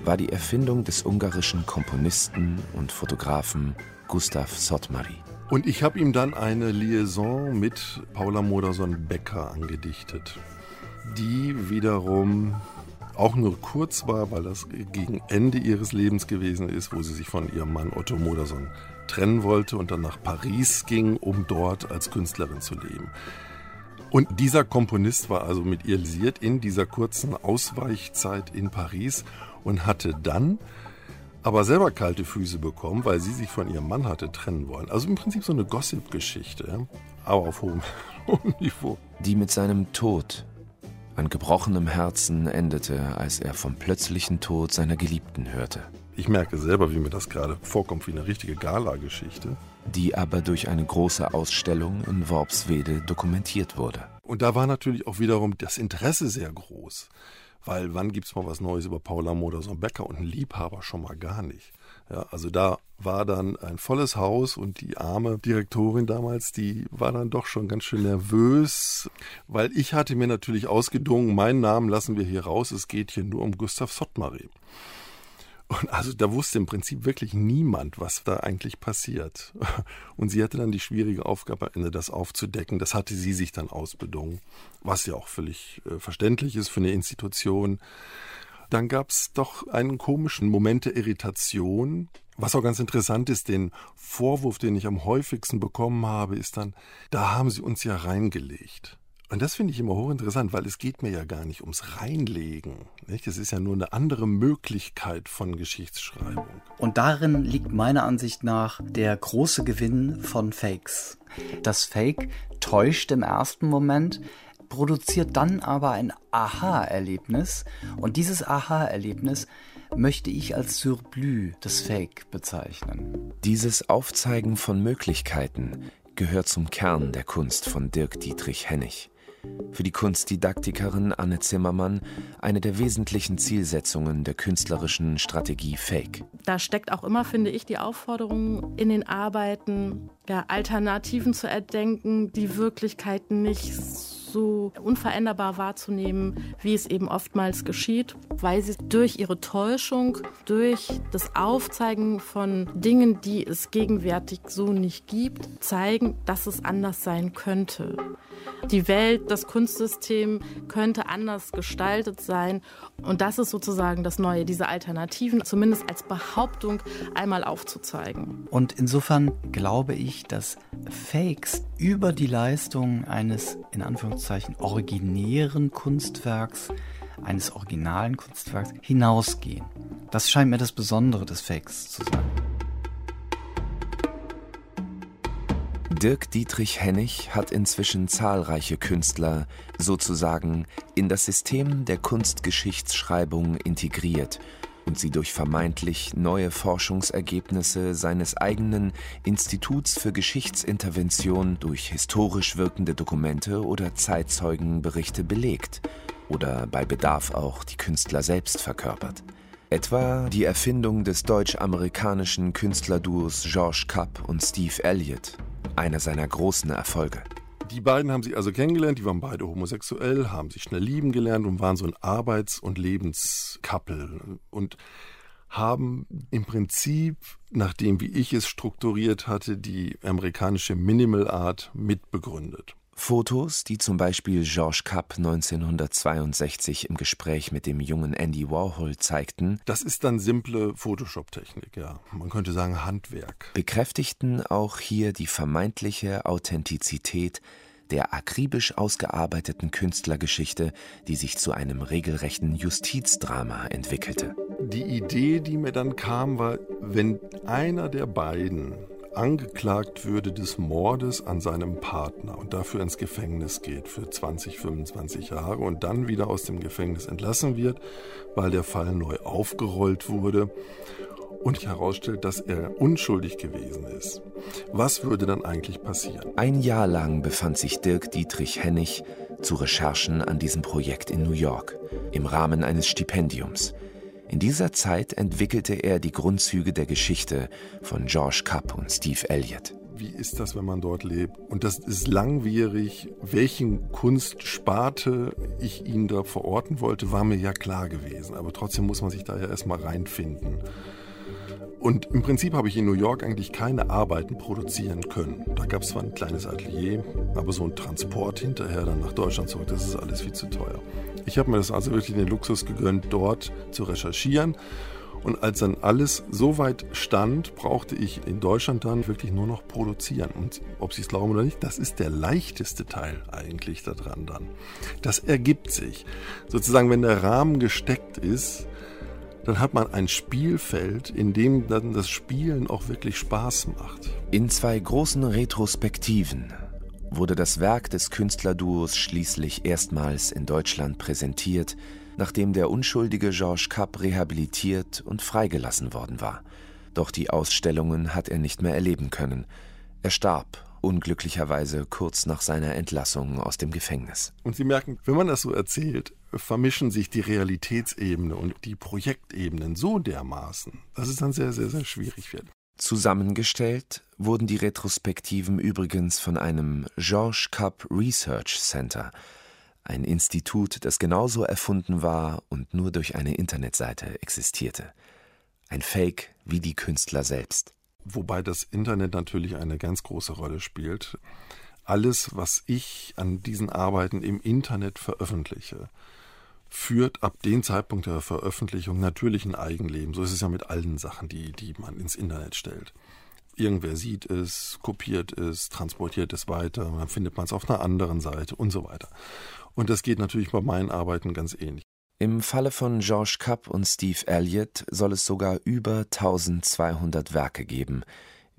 war die Erfindung des ungarischen Komponisten und Fotografen Gustav Sottmari. Und ich habe ihm dann eine Liaison mit Paula Modersohn-Becker angedichtet, die wiederum auch nur kurz war, weil das gegen Ende ihres Lebens gewesen ist, wo sie sich von ihrem Mann Otto Modersohn trennen wollte und dann nach Paris ging, um dort als Künstlerin zu leben. Und dieser Komponist war also mit ihr liiert in dieser kurzen Ausweichzeit in Paris und hatte dann aber selber kalte Füße bekommen, weil sie sich von ihrem Mann hatte trennen wollen. Also im Prinzip so eine Gossip-Geschichte, aber auf hohem, [LAUGHS] hohem Niveau. Die mit seinem Tod an gebrochenem Herzen endete, als er vom plötzlichen Tod seiner Geliebten hörte. Ich merke selber, wie mir das gerade vorkommt, wie eine richtige Gala-Geschichte. Die aber durch eine große Ausstellung in Worpswede dokumentiert wurde. Und da war natürlich auch wiederum das Interesse sehr groß. Weil wann gibt es mal was Neues über Paula Modersohn-Becker und einen Liebhaber schon mal gar nicht. Ja, also da war dann ein volles Haus und die arme Direktorin damals, die war dann doch schon ganz schön nervös, weil ich hatte mir natürlich ausgedungen, meinen Namen lassen wir hier raus, es geht hier nur um Gustav Sottmari. Und also da wusste im Prinzip wirklich niemand, was da eigentlich passiert. [LAUGHS] Und sie hatte dann die schwierige Aufgabe, am Ende das aufzudecken. Das hatte sie sich dann ausbedungen, was ja auch völlig äh, verständlich ist für eine Institution. Dann gab es doch einen komischen Moment der Irritation. Was auch ganz interessant ist, den Vorwurf, den ich am häufigsten bekommen habe, ist dann, da haben sie uns ja reingelegt. Und das finde ich immer hochinteressant, weil es geht mir ja gar nicht ums Reinlegen. Nicht? Es ist ja nur eine andere Möglichkeit von Geschichtsschreibung. Und darin liegt meiner Ansicht nach der große Gewinn von Fakes. Das Fake täuscht im ersten Moment, produziert dann aber ein Aha-Erlebnis. Und dieses Aha-Erlebnis möchte ich als Surplus des Fake bezeichnen. Dieses Aufzeigen von Möglichkeiten gehört zum Kern der Kunst von Dirk Dietrich Hennig. Für die Kunstdidaktikerin Anne Zimmermann eine der wesentlichen Zielsetzungen der künstlerischen Strategie Fake. Da steckt auch immer, finde ich, die Aufforderung in den Arbeiten, ja, Alternativen zu erdenken, die Wirklichkeit nicht so unveränderbar wahrzunehmen, wie es eben oftmals geschieht, weil sie durch ihre Täuschung, durch das Aufzeigen von Dingen, die es gegenwärtig so nicht gibt, zeigen, dass es anders sein könnte. Die Welt, das Kunstsystem könnte anders gestaltet sein. Und das ist sozusagen das Neue, diese Alternativen zumindest als Behauptung einmal aufzuzeigen. Und insofern glaube ich, dass Fakes über die Leistung eines in Anführungszeichen originären Kunstwerks eines originalen Kunstwerks hinausgehen. Das scheint mir das Besondere des Fakes zu sein. Dirk Dietrich Hennig hat inzwischen zahlreiche Künstler sozusagen in das System der Kunstgeschichtsschreibung integriert und sie durch vermeintlich neue Forschungsergebnisse seines eigenen Instituts für Geschichtsintervention durch historisch wirkende Dokumente oder Zeitzeugenberichte belegt oder bei Bedarf auch die Künstler selbst verkörpert. Etwa die Erfindung des deutsch-amerikanischen Künstlerduos George Kapp und Steve Elliott, einer seiner großen Erfolge. Die beiden haben sich also kennengelernt, die waren beide homosexuell, haben sich schnell lieben gelernt und waren so ein Arbeits- und Lebenskappel und haben im Prinzip, nachdem wie ich es strukturiert hatte, die amerikanische Minimal Art mitbegründet. Fotos, die zum Beispiel Georges Kapp 1962 im Gespräch mit dem jungen Andy Warhol zeigten, das ist dann simple Photoshop-Technik, ja. Man könnte sagen Handwerk. Bekräftigten auch hier die vermeintliche Authentizität der akribisch ausgearbeiteten Künstlergeschichte, die sich zu einem regelrechten Justizdrama entwickelte. Die Idee, die mir dann kam, war, wenn einer der beiden angeklagt würde des Mordes an seinem Partner und dafür ins Gefängnis geht für 20, 25 Jahre und dann wieder aus dem Gefängnis entlassen wird, weil der Fall neu aufgerollt wurde und sich herausstellt, dass er unschuldig gewesen ist. Was würde dann eigentlich passieren? Ein Jahr lang befand sich Dirk Dietrich Hennig zu Recherchen an diesem Projekt in New York im Rahmen eines Stipendiums. In dieser Zeit entwickelte er die Grundzüge der Geschichte von George Kapp und Steve Elliott. Wie ist das, wenn man dort lebt? Und das ist langwierig. Welchen Kunstsparte ich ihn da verorten wollte, war mir ja klar gewesen. Aber trotzdem muss man sich da ja erstmal reinfinden. Und im Prinzip habe ich in New York eigentlich keine Arbeiten produzieren können. Da gab es zwar ein kleines Atelier, aber so ein Transport hinterher dann nach Deutschland zurück, das ist alles viel zu teuer. Ich habe mir das also wirklich den Luxus gegönnt, dort zu recherchieren. Und als dann alles so weit stand, brauchte ich in Deutschland dann wirklich nur noch produzieren. Und ob Sie es glauben oder nicht, das ist der leichteste Teil eigentlich daran dann. Das ergibt sich. Sozusagen, wenn der Rahmen gesteckt ist, dann hat man ein Spielfeld, in dem dann das Spielen auch wirklich Spaß macht. In zwei großen Retrospektiven wurde das Werk des Künstlerduos schließlich erstmals in Deutschland präsentiert, nachdem der unschuldige Georges Kapp rehabilitiert und freigelassen worden war. Doch die Ausstellungen hat er nicht mehr erleben können. Er starb unglücklicherweise kurz nach seiner Entlassung aus dem Gefängnis. Und Sie merken, wenn man das so erzählt, vermischen sich die Realitätsebene und die Projektebenen so dermaßen, dass es dann sehr, sehr, sehr schwierig wird. Zusammengestellt wurden die Retrospektiven übrigens von einem George Cup Research Center, ein Institut, das genauso erfunden war und nur durch eine Internetseite existierte. Ein Fake wie die Künstler selbst. Wobei das Internet natürlich eine ganz große Rolle spielt. Alles, was ich an diesen Arbeiten im Internet veröffentliche, führt ab dem Zeitpunkt der Veröffentlichung natürlich ein Eigenleben. So ist es ja mit allen Sachen, die, die man ins Internet stellt. Irgendwer sieht es, kopiert es, transportiert es weiter, dann findet man es auf einer anderen Seite und so weiter. Und das geht natürlich bei meinen Arbeiten ganz ähnlich. Im Falle von George Kapp und Steve Elliott soll es sogar über 1200 Werke geben,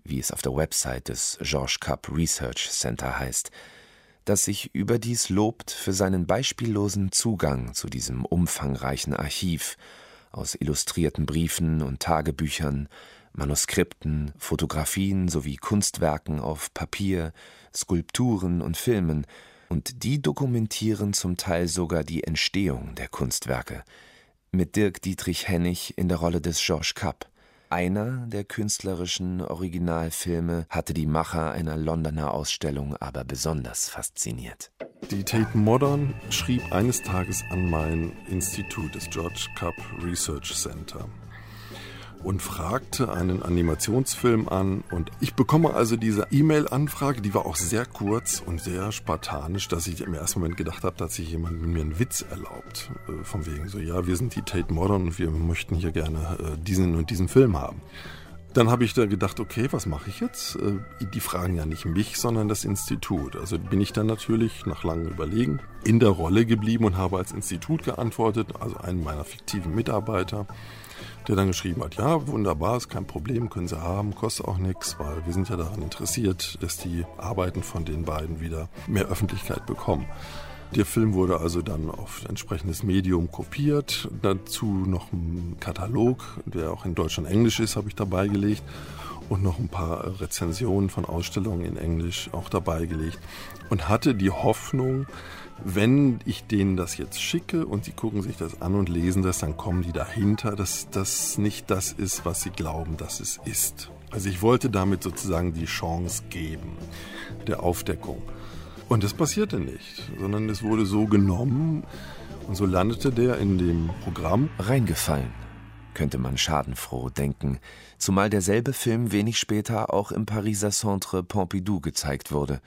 wie es auf der Website des George Kapp Research Center heißt, das sich überdies lobt für seinen beispiellosen Zugang zu diesem umfangreichen Archiv aus illustrierten Briefen und Tagebüchern, Manuskripten, Fotografien sowie Kunstwerken auf Papier, Skulpturen und Filmen, und die dokumentieren zum Teil sogar die Entstehung der Kunstwerke, mit Dirk Dietrich Hennig in der Rolle des Georges Kapp. Einer der künstlerischen Originalfilme hatte die Macher einer Londoner Ausstellung aber besonders fasziniert. Die Tate Modern schrieb eines Tages an mein Institut, das George Cup Research Center und fragte einen Animationsfilm an. Und ich bekomme also diese E-Mail-Anfrage, die war auch sehr kurz und sehr spartanisch, dass ich im ersten Moment gedacht habe, dass sich jemand mit mir einen Witz erlaubt. Äh, von wegen so, ja, wir sind die Tate Modern und wir möchten hier gerne äh, diesen und diesen Film haben. Dann habe ich da gedacht, okay, was mache ich jetzt? Äh, die fragen ja nicht mich, sondern das Institut. Also bin ich dann natürlich nach langem Überlegen in der Rolle geblieben und habe als Institut geantwortet, also einen meiner fiktiven Mitarbeiter der dann geschrieben hat, ja, wunderbar, ist kein Problem, können Sie haben, kostet auch nichts, weil wir sind ja daran interessiert, dass die Arbeiten von den beiden wieder mehr Öffentlichkeit bekommen. Der Film wurde also dann auf entsprechendes Medium kopiert. Dazu noch ein Katalog, der auch in Deutsch und Englisch ist, habe ich dabei gelegt. Und noch ein paar Rezensionen von Ausstellungen in Englisch auch dabei gelegt. Und hatte die Hoffnung, wenn ich denen das jetzt schicke und sie gucken sich das an und lesen das, dann kommen die dahinter, dass das nicht das ist, was sie glauben, dass es ist. Also ich wollte damit sozusagen die Chance geben der Aufdeckung. Und das passierte nicht, sondern es wurde so genommen und so landete der in dem Programm. Reingefallen, könnte man schadenfroh denken, zumal derselbe Film wenig später auch im Pariser Centre Pompidou gezeigt wurde.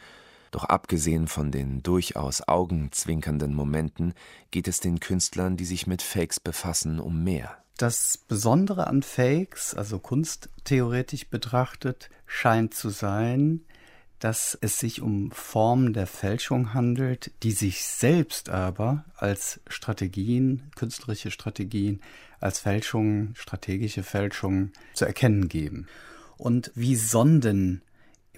Doch abgesehen von den durchaus augenzwinkernden Momenten geht es den Künstlern, die sich mit Fakes befassen, um mehr. Das Besondere an Fakes, also kunsttheoretisch betrachtet, scheint zu sein, dass es sich um Formen der Fälschung handelt, die sich selbst aber als Strategien, künstlerische Strategien, als Fälschungen, strategische Fälschungen zu erkennen geben. Und wie Sonden,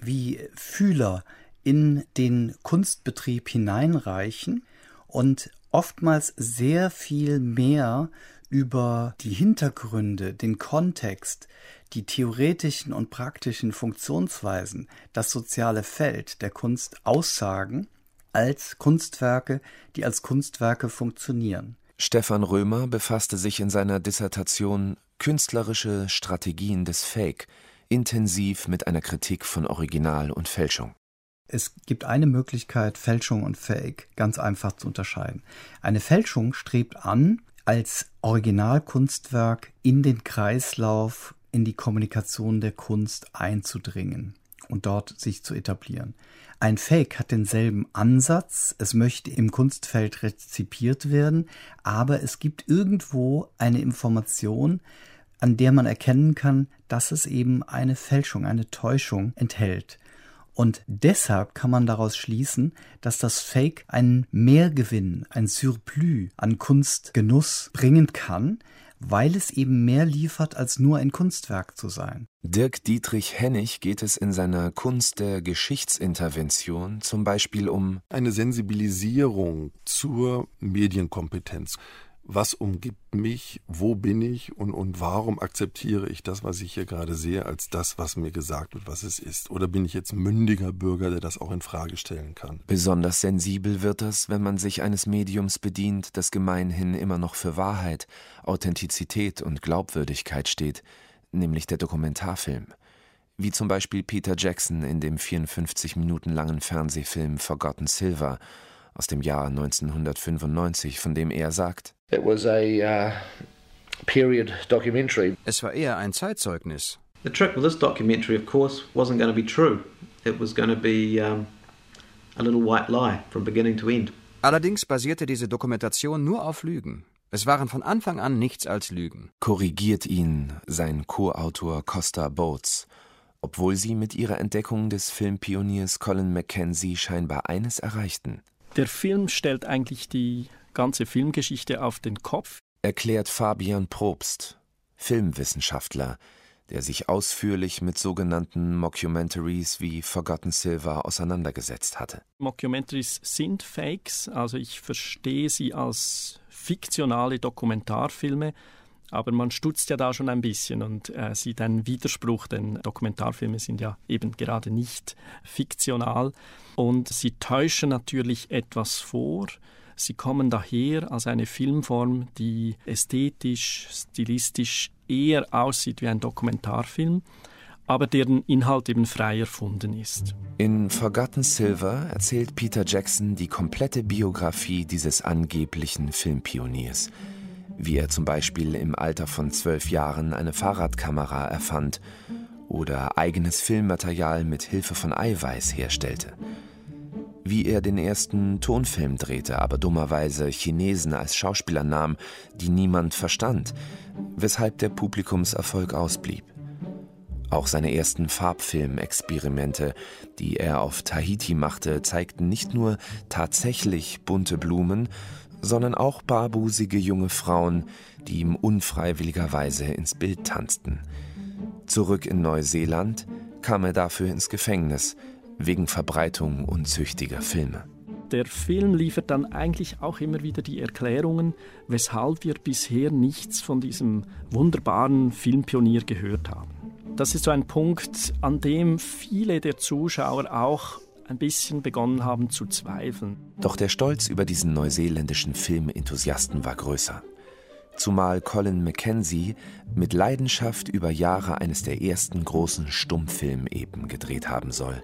wie Fühler in den Kunstbetrieb hineinreichen und oftmals sehr viel mehr über die Hintergründe, den Kontext, die theoretischen und praktischen Funktionsweisen, das soziale Feld der Kunst aussagen, als Kunstwerke, die als Kunstwerke funktionieren. Stefan Römer befasste sich in seiner Dissertation Künstlerische Strategien des Fake intensiv mit einer Kritik von Original und Fälschung. Es gibt eine Möglichkeit, Fälschung und Fake ganz einfach zu unterscheiden. Eine Fälschung strebt an, als Originalkunstwerk in den Kreislauf, in die Kommunikation der Kunst einzudringen und dort sich zu etablieren. Ein Fake hat denselben Ansatz, es möchte im Kunstfeld rezipiert werden, aber es gibt irgendwo eine Information, an der man erkennen kann, dass es eben eine Fälschung, eine Täuschung enthält. Und deshalb kann man daraus schließen, dass das Fake einen Mehrgewinn, ein Surplus an Kunstgenuss bringen kann, weil es eben mehr liefert, als nur ein Kunstwerk zu sein. Dirk Dietrich Hennig geht es in seiner Kunst der Geschichtsintervention zum Beispiel um eine Sensibilisierung zur Medienkompetenz was umgibt mich, wo bin ich und, und warum akzeptiere ich das, was ich hier gerade sehe, als das, was mir gesagt wird, was es ist? Oder bin ich jetzt mündiger Bürger, der das auch in Frage stellen kann? Besonders sensibel wird das, wenn man sich eines Mediums bedient, das gemeinhin immer noch für Wahrheit, Authentizität und Glaubwürdigkeit steht, nämlich der Dokumentarfilm. Wie zum Beispiel Peter Jackson in dem 54 Minuten langen Fernsehfilm Forgotten Silver aus dem Jahr 1995, von dem er sagt, It was a uh, period documentary. Es war eher ein Zeitzeugnis. The trick with this documentary, of course, wasn't going to be true. It was going to be um, a little white lie from beginning to end. Allerdings basierte diese Dokumentation nur auf Lügen. Es waren von Anfang an nichts als Lügen. Korrigiert ihn sein Co-Autor Costa Boats, obwohl sie mit ihrer Entdeckung des Filmpioniers Colin Mackenzie scheinbar eines erreichten. Der Film stellt eigentlich die ganze Filmgeschichte auf den Kopf. Erklärt Fabian Probst, Filmwissenschaftler, der sich ausführlich mit sogenannten Mockumentaries wie Forgotten Silver auseinandergesetzt hatte. Mockumentaries sind Fakes, also ich verstehe sie als fiktionale Dokumentarfilme, aber man stutzt ja da schon ein bisschen und äh, sieht einen Widerspruch, denn Dokumentarfilme sind ja eben gerade nicht fiktional und sie täuschen natürlich etwas vor, Sie kommen daher als eine Filmform, die ästhetisch, stilistisch eher aussieht wie ein Dokumentarfilm, aber deren Inhalt eben frei erfunden ist. In Forgotten Silver erzählt Peter Jackson die komplette Biografie dieses angeblichen Filmpioniers. Wie er zum Beispiel im Alter von zwölf Jahren eine Fahrradkamera erfand oder eigenes Filmmaterial mit Hilfe von Eiweiß herstellte wie er den ersten Tonfilm drehte, aber dummerweise Chinesen als Schauspieler nahm, die niemand verstand, weshalb der Publikumserfolg ausblieb. Auch seine ersten Farbfilmexperimente, die er auf Tahiti machte, zeigten nicht nur tatsächlich bunte Blumen, sondern auch barbusige junge Frauen, die ihm unfreiwilligerweise ins Bild tanzten. Zurück in Neuseeland kam er dafür ins Gefängnis, wegen Verbreitung unzüchtiger Filme. der Film liefert dann eigentlich auch immer wieder die Erklärungen, weshalb wir bisher nichts von diesem wunderbaren Filmpionier gehört haben. Das ist so ein Punkt, an dem viele der Zuschauer auch ein bisschen begonnen haben zu zweifeln. Doch der Stolz über diesen neuseeländischen Filmenthusiasten war größer. Zumal Colin Mackenzie mit Leidenschaft über Jahre eines der ersten großen Stummfilm-Epen gedreht haben soll.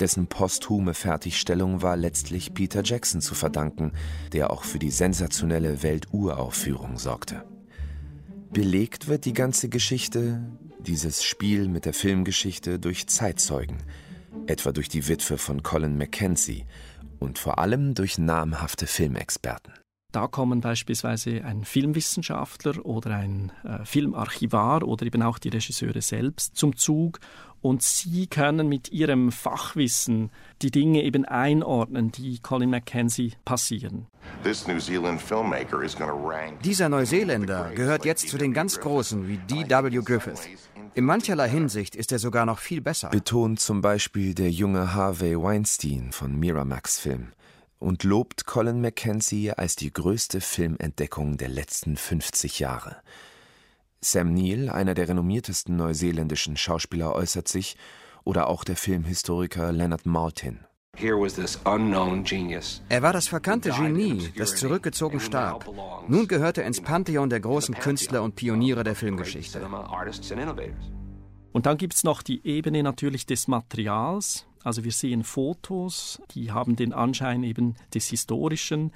Dessen posthume Fertigstellung war letztlich Peter Jackson zu verdanken, der auch für die sensationelle Welturaufführung sorgte. Belegt wird die ganze Geschichte, dieses Spiel mit der Filmgeschichte, durch Zeitzeugen, etwa durch die Witwe von Colin Mackenzie und vor allem durch namhafte Filmexperten. Da kommen beispielsweise ein Filmwissenschaftler oder ein äh, Filmarchivar oder eben auch die Regisseure selbst zum Zug und sie können mit ihrem Fachwissen die Dinge eben einordnen, die Colin Mackenzie passieren. Dieser Neuseeländer gehört jetzt zu den ganz Großen wie D.W. Griffith. In mancherlei Hinsicht ist er sogar noch viel besser. Betont zum Beispiel der junge Harvey Weinstein von Miramax Film und lobt Colin Mackenzie als die größte Filmentdeckung der letzten 50 Jahre. Sam Neill, einer der renommiertesten neuseeländischen Schauspieler, äußert sich, oder auch der Filmhistoriker Leonard Maltin. Er war das verkannte Genie, das zurückgezogen starb. Nun gehört er ins Pantheon der großen Künstler und Pioniere der Filmgeschichte. Und dann gibt es noch die Ebene natürlich des Materials. Also wir sehen Fotos, die haben den Anschein eben des Historischen.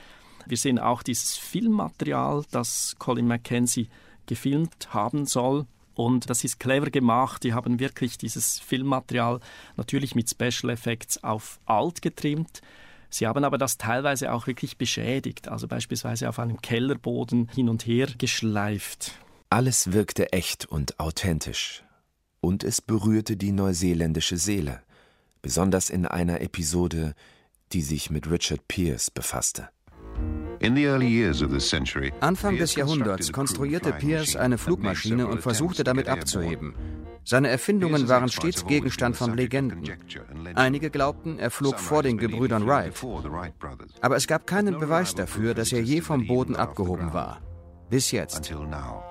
Wir sehen auch dieses Filmmaterial, das Colin Mackenzie gefilmt haben soll. Und das ist clever gemacht. Die haben wirklich dieses Filmmaterial natürlich mit Special Effects auf alt getrimmt. Sie haben aber das teilweise auch wirklich beschädigt, also beispielsweise auf einem Kellerboden hin und her geschleift. Alles wirkte echt und authentisch. Und es berührte die neuseeländische Seele, besonders in einer Episode, die sich mit Richard Pierce befasste. Anfang des Jahrhunderts konstruierte Pierce eine Flugmaschine und versuchte damit abzuheben. Seine Erfindungen waren stets Gegenstand von Legenden. Einige glaubten, er flog vor den Gebrüdern Wright. Aber es gab keinen Beweis dafür, dass er je vom Boden abgehoben war. Bis jetzt.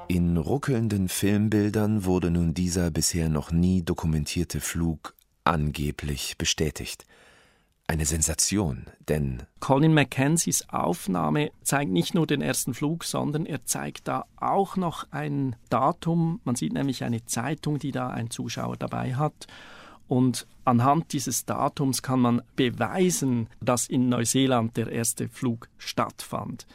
In ruckelnden Filmbildern wurde nun dieser bisher noch nie dokumentierte Flug angeblich bestätigt. Eine Sensation, denn Colin Mackenzies Aufnahme zeigt nicht nur den ersten Flug, sondern er zeigt da auch noch ein Datum. Man sieht nämlich eine Zeitung, die da ein Zuschauer dabei hat. Und anhand dieses Datums kann man beweisen, dass in Neuseeland der erste Flug stattfand.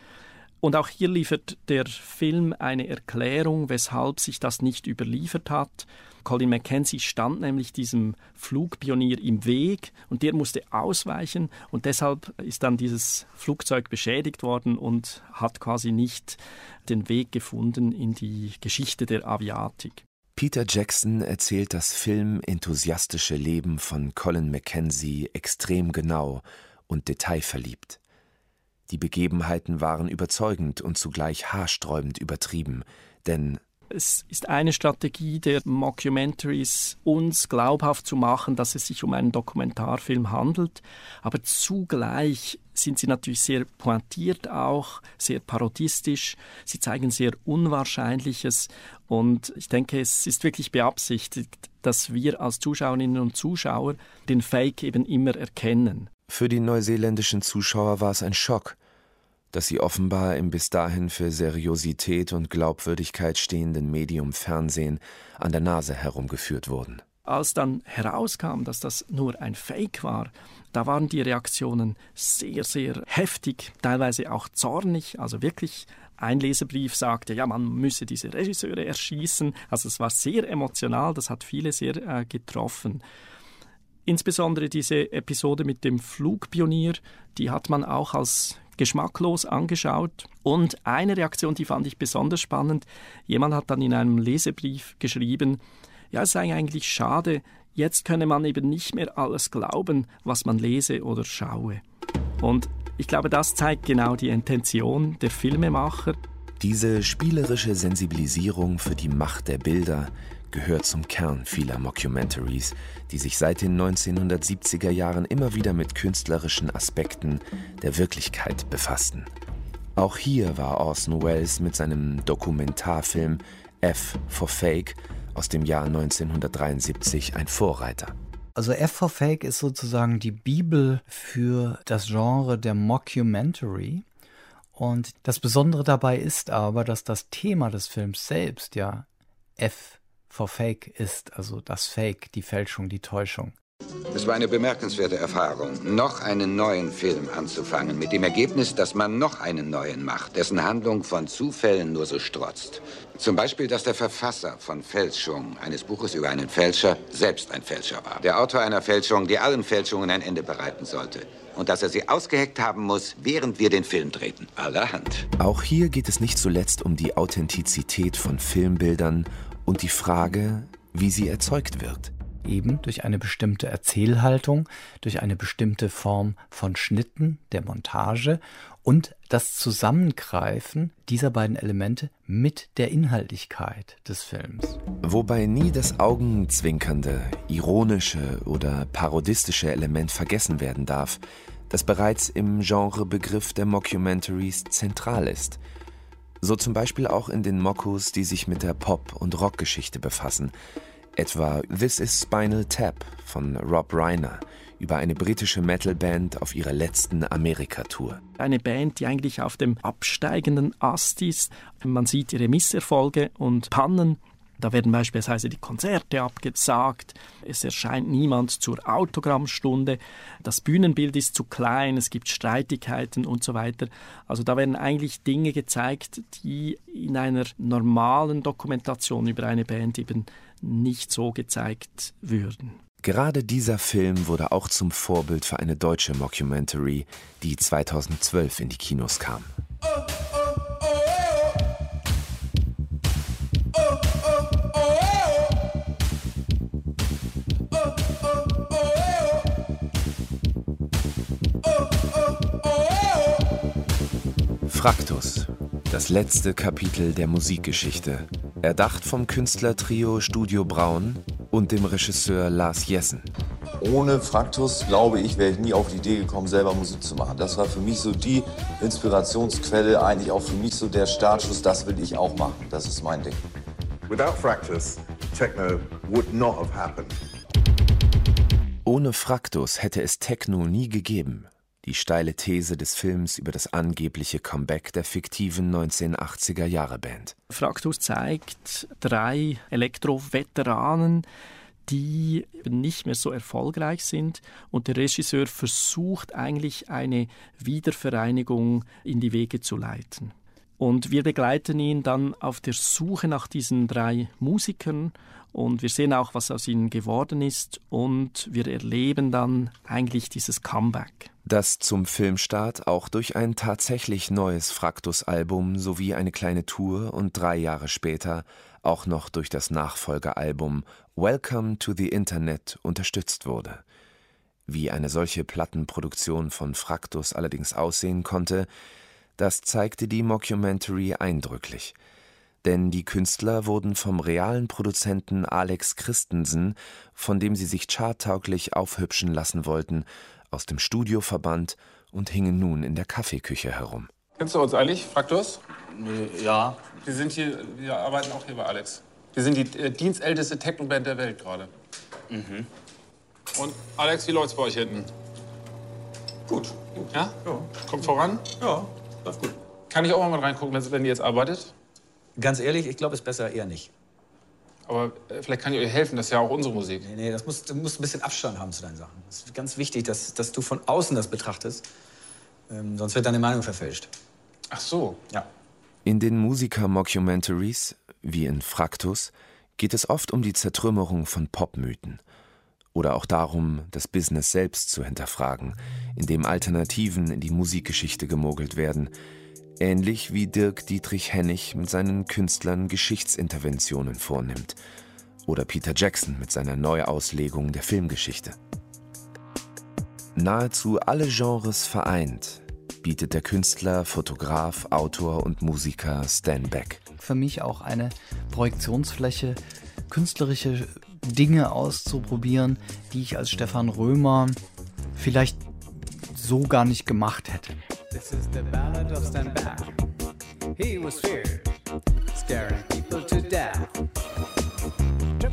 Und auch hier liefert der Film eine Erklärung, weshalb sich das nicht überliefert hat. Colin Mackenzie stand nämlich diesem Flugpionier im Weg und der musste ausweichen und deshalb ist dann dieses Flugzeug beschädigt worden und hat quasi nicht den Weg gefunden in die Geschichte der Aviatik. Peter Jackson erzählt das filmenthusiastische Leben von Colin Mackenzie extrem genau und detailverliebt. Die Begebenheiten waren überzeugend und zugleich haarsträubend übertrieben, denn es ist eine Strategie der Mockumentaries, uns glaubhaft zu machen, dass es sich um einen Dokumentarfilm handelt, aber zugleich sind sie natürlich sehr pointiert auch, sehr parodistisch, sie zeigen sehr Unwahrscheinliches. Und ich denke, es ist wirklich beabsichtigt, dass wir als Zuschauerinnen und Zuschauer den Fake eben immer erkennen. Für die neuseeländischen Zuschauer war es ein Schock, dass sie offenbar im bis dahin für Seriosität und Glaubwürdigkeit stehenden Medium Fernsehen an der Nase herumgeführt wurden. Als dann herauskam, dass das nur ein Fake war, da waren die Reaktionen sehr, sehr heftig, teilweise auch zornig, also wirklich ein Leserbrief sagte, ja, man müsse diese Regisseure erschießen. Also es war sehr emotional, das hat viele sehr äh, getroffen. Insbesondere diese Episode mit dem Flugpionier, die hat man auch als geschmacklos angeschaut. Und eine Reaktion, die fand ich besonders spannend. Jemand hat dann in einem Lesebrief geschrieben, ja, es sei eigentlich schade, jetzt könne man eben nicht mehr alles glauben, was man lese oder schaue. Und ich glaube, das zeigt genau die Intention der Filmemacher. Diese spielerische Sensibilisierung für die Macht der Bilder, gehört zum Kern vieler Mockumentaries, die sich seit den 1970er Jahren immer wieder mit künstlerischen Aspekten der Wirklichkeit befassten. Auch hier war Orson Welles mit seinem Dokumentarfilm F for Fake aus dem Jahr 1973 ein Vorreiter. Also F for Fake ist sozusagen die Bibel für das Genre der Mockumentary. Und das Besondere dabei ist aber, dass das Thema des Films selbst ja F for Fake ist, also das Fake, die Fälschung, die Täuschung. Es war eine bemerkenswerte Erfahrung, noch einen neuen Film anzufangen, mit dem Ergebnis, dass man noch einen neuen macht, dessen Handlung von Zufällen nur so strotzt. Zum Beispiel, dass der Verfasser von Fälschung eines Buches über einen Fälscher selbst ein Fälscher war. Der Autor einer Fälschung, die allen Fälschungen ein Ende bereiten sollte. Und dass er sie ausgeheckt haben muss, während wir den Film drehten. Allerhand. Auch hier geht es nicht zuletzt um die Authentizität von Filmbildern und die Frage, wie sie erzeugt wird eben durch eine bestimmte Erzählhaltung, durch eine bestimmte Form von Schnitten, der Montage und das Zusammengreifen dieser beiden Elemente mit der Inhaltlichkeit des Films. Wobei nie das augenzwinkernde, ironische oder parodistische Element vergessen werden darf, das bereits im Genrebegriff der Mockumentaries zentral ist. So zum Beispiel auch in den Mockos, die sich mit der Pop- und Rockgeschichte befassen, Etwa This is Spinal Tap von Rob Reiner über eine britische Metalband auf ihrer letzten Amerika-Tour. Eine Band, die eigentlich auf dem absteigenden Ast ist. Man sieht ihre Misserfolge und Pannen. Da werden beispielsweise die Konzerte abgesagt, es erscheint niemand zur Autogrammstunde, das Bühnenbild ist zu klein, es gibt Streitigkeiten und so weiter. Also da werden eigentlich Dinge gezeigt, die in einer normalen Dokumentation über eine Band eben nicht so gezeigt würden. Gerade dieser Film wurde auch zum Vorbild für eine deutsche Mockumentary, die 2012 in die Kinos kam. Fraktus, das letzte Kapitel der Musikgeschichte, erdacht vom Künstlertrio Studio Braun und dem Regisseur Lars Jessen. Ohne Fraktus, glaube ich, wäre ich nie auf die Idee gekommen, selber Musik zu machen. Das war für mich so die Inspirationsquelle, eigentlich auch für mich so der Startschuss, das will ich auch machen. Das ist mein Ding. Without Fraktus, Techno would not have happened. Ohne Fraktus hätte es Techno nie gegeben die steile These des Films über das angebliche Comeback der fiktiven 1980er Jahre Band. Fraktus zeigt drei Elektro-Veteranen, die nicht mehr so erfolgreich sind und der Regisseur versucht eigentlich eine Wiedervereinigung in die Wege zu leiten. Und wir begleiten ihn dann auf der Suche nach diesen drei Musikern und wir sehen auch, was aus ihnen geworden ist und wir erleben dann eigentlich dieses Comeback. Das zum Filmstart auch durch ein tatsächlich neues Fraktus-Album sowie eine kleine Tour und drei Jahre später auch noch durch das Nachfolgealbum Welcome to the Internet unterstützt wurde. Wie eine solche Plattenproduktion von Fraktus allerdings aussehen konnte, das zeigte die Mockumentary eindrücklich – denn die Künstler wurden vom realen Produzenten Alex Christensen, von dem sie sich charttauglich aufhübschen lassen wollten, aus dem Studio verbannt und hingen nun in der Kaffeeküche herum. Kennst du uns eigentlich, Fraktus? Ja. Wir sind hier, wir arbeiten auch hier bei Alex. Wir sind die äh, dienstälteste Techno-Band der Welt gerade. Mhm. Und Alex, wie läuft's bei euch hinten? Gut. Ja? ja? Kommt voran? Ja, läuft gut. Kann ich auch mal mit reingucken, wenn ihr jetzt arbeitet? Ganz ehrlich, ich glaube, es ist besser eher nicht. Aber äh, vielleicht kann ich euch helfen, das ist ja auch unsere Musik. Nee, nee, das muss, du musst ein bisschen Abstand haben zu deinen Sachen. Es ist ganz wichtig, dass, dass du von außen das betrachtest. Ähm, sonst wird deine Meinung verfälscht. Ach so. Ja. In den Musiker-Mockumentaries, wie in Fraktus, geht es oft um die Zertrümmerung von Popmythen. Oder auch darum, das Business selbst zu hinterfragen, indem Alternativen in die Musikgeschichte gemogelt werden, ähnlich wie Dirk Dietrich Hennig mit seinen Künstlern Geschichtsinterventionen vornimmt oder Peter Jackson mit seiner Neuauslegung der Filmgeschichte. Nahezu alle Genres vereint bietet der Künstler, Fotograf, Autor und Musiker Stan Beck. Für mich auch eine Projektionsfläche künstlerische Dinge auszuprobieren, die ich als Stefan Römer vielleicht so gar nicht gemacht hätte. This is the ballad of Stan Back. He was feared, scaring people to death.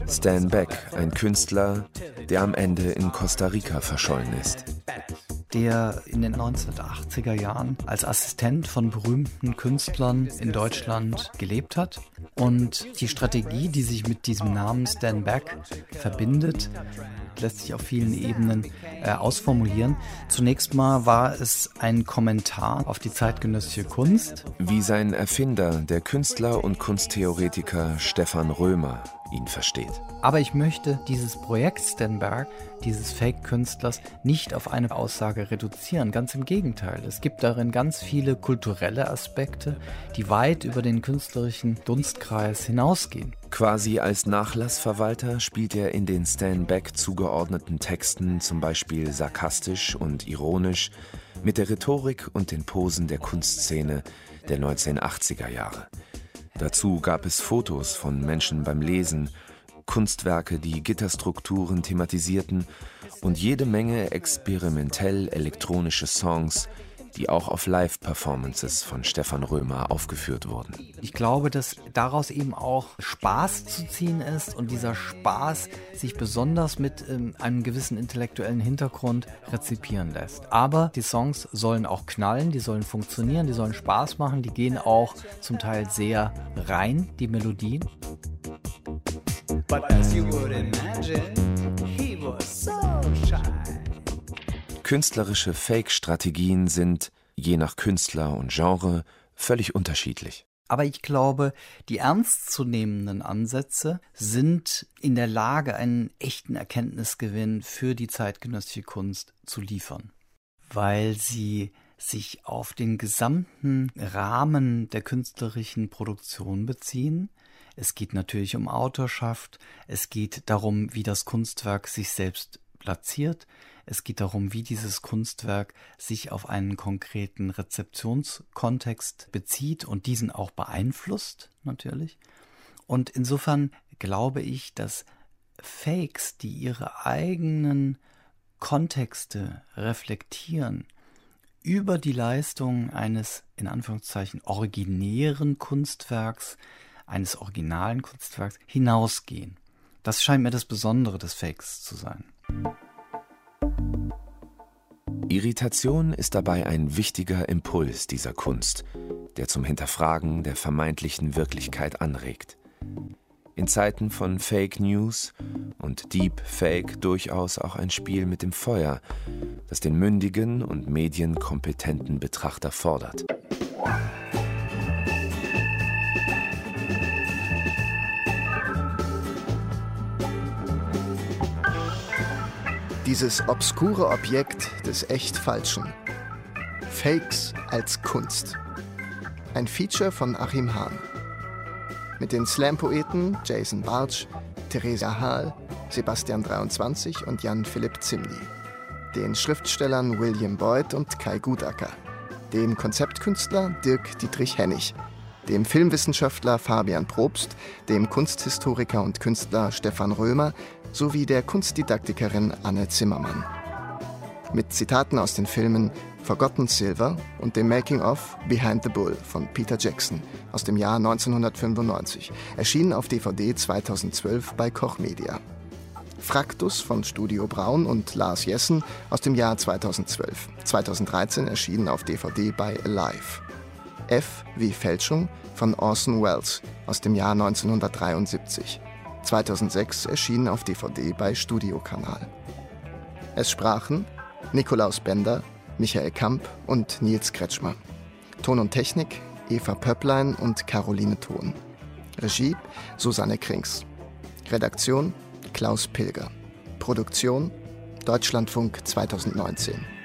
Stan Beck, ein Künstler, der am Ende in Costa Rica verschollen ist der in den 1980er Jahren als Assistent von berühmten Künstlern in Deutschland gelebt hat. Und die Strategie, die sich mit diesem Namen Stan Back verbindet, lässt sich auf vielen Ebenen äh, ausformulieren. Zunächst mal war es ein Kommentar auf die zeitgenössische Kunst. Wie sein Erfinder, der Künstler und Kunsttheoretiker Stefan Römer, ihn versteht. Aber ich möchte dieses Projekt Stenberg, dieses Fake-Künstlers, nicht auf eine Aussage reduzieren. Ganz im Gegenteil. Es gibt darin ganz viele kulturelle Aspekte, die weit über den künstlerischen Dunstkreis hinausgehen. Quasi als Nachlassverwalter spielt er in den Stan Beck zugeordneten Texten zum Beispiel sarkastisch und ironisch mit der Rhetorik und den Posen der Kunstszene der 1980er Jahre. Dazu gab es Fotos von Menschen beim Lesen, Kunstwerke, die Gitterstrukturen thematisierten und jede Menge experimentell elektronische Songs, die auch auf Live-Performances von Stefan Römer aufgeführt wurden. Ich glaube, dass daraus eben auch Spaß zu ziehen ist und dieser Spaß sich besonders mit ähm, einem gewissen intellektuellen Hintergrund rezipieren lässt. Aber die Songs sollen auch knallen, die sollen funktionieren, die sollen Spaß machen, die gehen auch zum Teil sehr rein, die Melodien. But as you would imagine, he was so. Künstlerische Fake-Strategien sind, je nach Künstler und Genre, völlig unterschiedlich. Aber ich glaube, die ernstzunehmenden Ansätze sind in der Lage, einen echten Erkenntnisgewinn für die zeitgenössische Kunst zu liefern, weil sie sich auf den gesamten Rahmen der künstlerischen Produktion beziehen. Es geht natürlich um Autorschaft, es geht darum, wie das Kunstwerk sich selbst platziert, es geht darum, wie dieses Kunstwerk sich auf einen konkreten Rezeptionskontext bezieht und diesen auch beeinflusst, natürlich. Und insofern glaube ich, dass Fakes, die ihre eigenen Kontexte reflektieren, über die Leistung eines in Anführungszeichen originären Kunstwerks, eines originalen Kunstwerks hinausgehen. Das scheint mir das Besondere des Fakes zu sein. Irritation ist dabei ein wichtiger Impuls dieser Kunst, der zum Hinterfragen der vermeintlichen Wirklichkeit anregt. In Zeiten von Fake News und Deep Fake durchaus auch ein Spiel mit dem Feuer, das den mündigen und medienkompetenten Betrachter fordert. Dieses obskure Objekt des echt Falschen. Fakes als Kunst. Ein Feature von Achim Hahn. Mit den Slam-Poeten Jason Bartsch, Theresia Hahl, Sebastian 23 und Jan Philipp Zimny. Den Schriftstellern William Boyd und Kai Gutacker. Dem Konzeptkünstler Dirk Dietrich Hennig. Dem Filmwissenschaftler Fabian Probst, dem Kunsthistoriker und Künstler Stefan Römer sowie der Kunstdidaktikerin Anne Zimmermann. Mit Zitaten aus den Filmen Forgotten Silver und dem Making-of Behind the Bull von Peter Jackson aus dem Jahr 1995, erschienen auf DVD 2012 bei Koch Media. Fraktus von Studio Braun und Lars Jessen aus dem Jahr 2012. 2013 erschienen auf DVD bei Alive. F wie Fälschung von Orson Welles aus dem Jahr 1973. 2006 erschienen auf DVD bei Studiokanal. Es sprachen Nikolaus Bender, Michael Kamp und Nils Kretschmer. Ton und Technik Eva Pöpplein und Caroline Thon. Regie Susanne Krings. Redaktion Klaus Pilger. Produktion Deutschlandfunk 2019.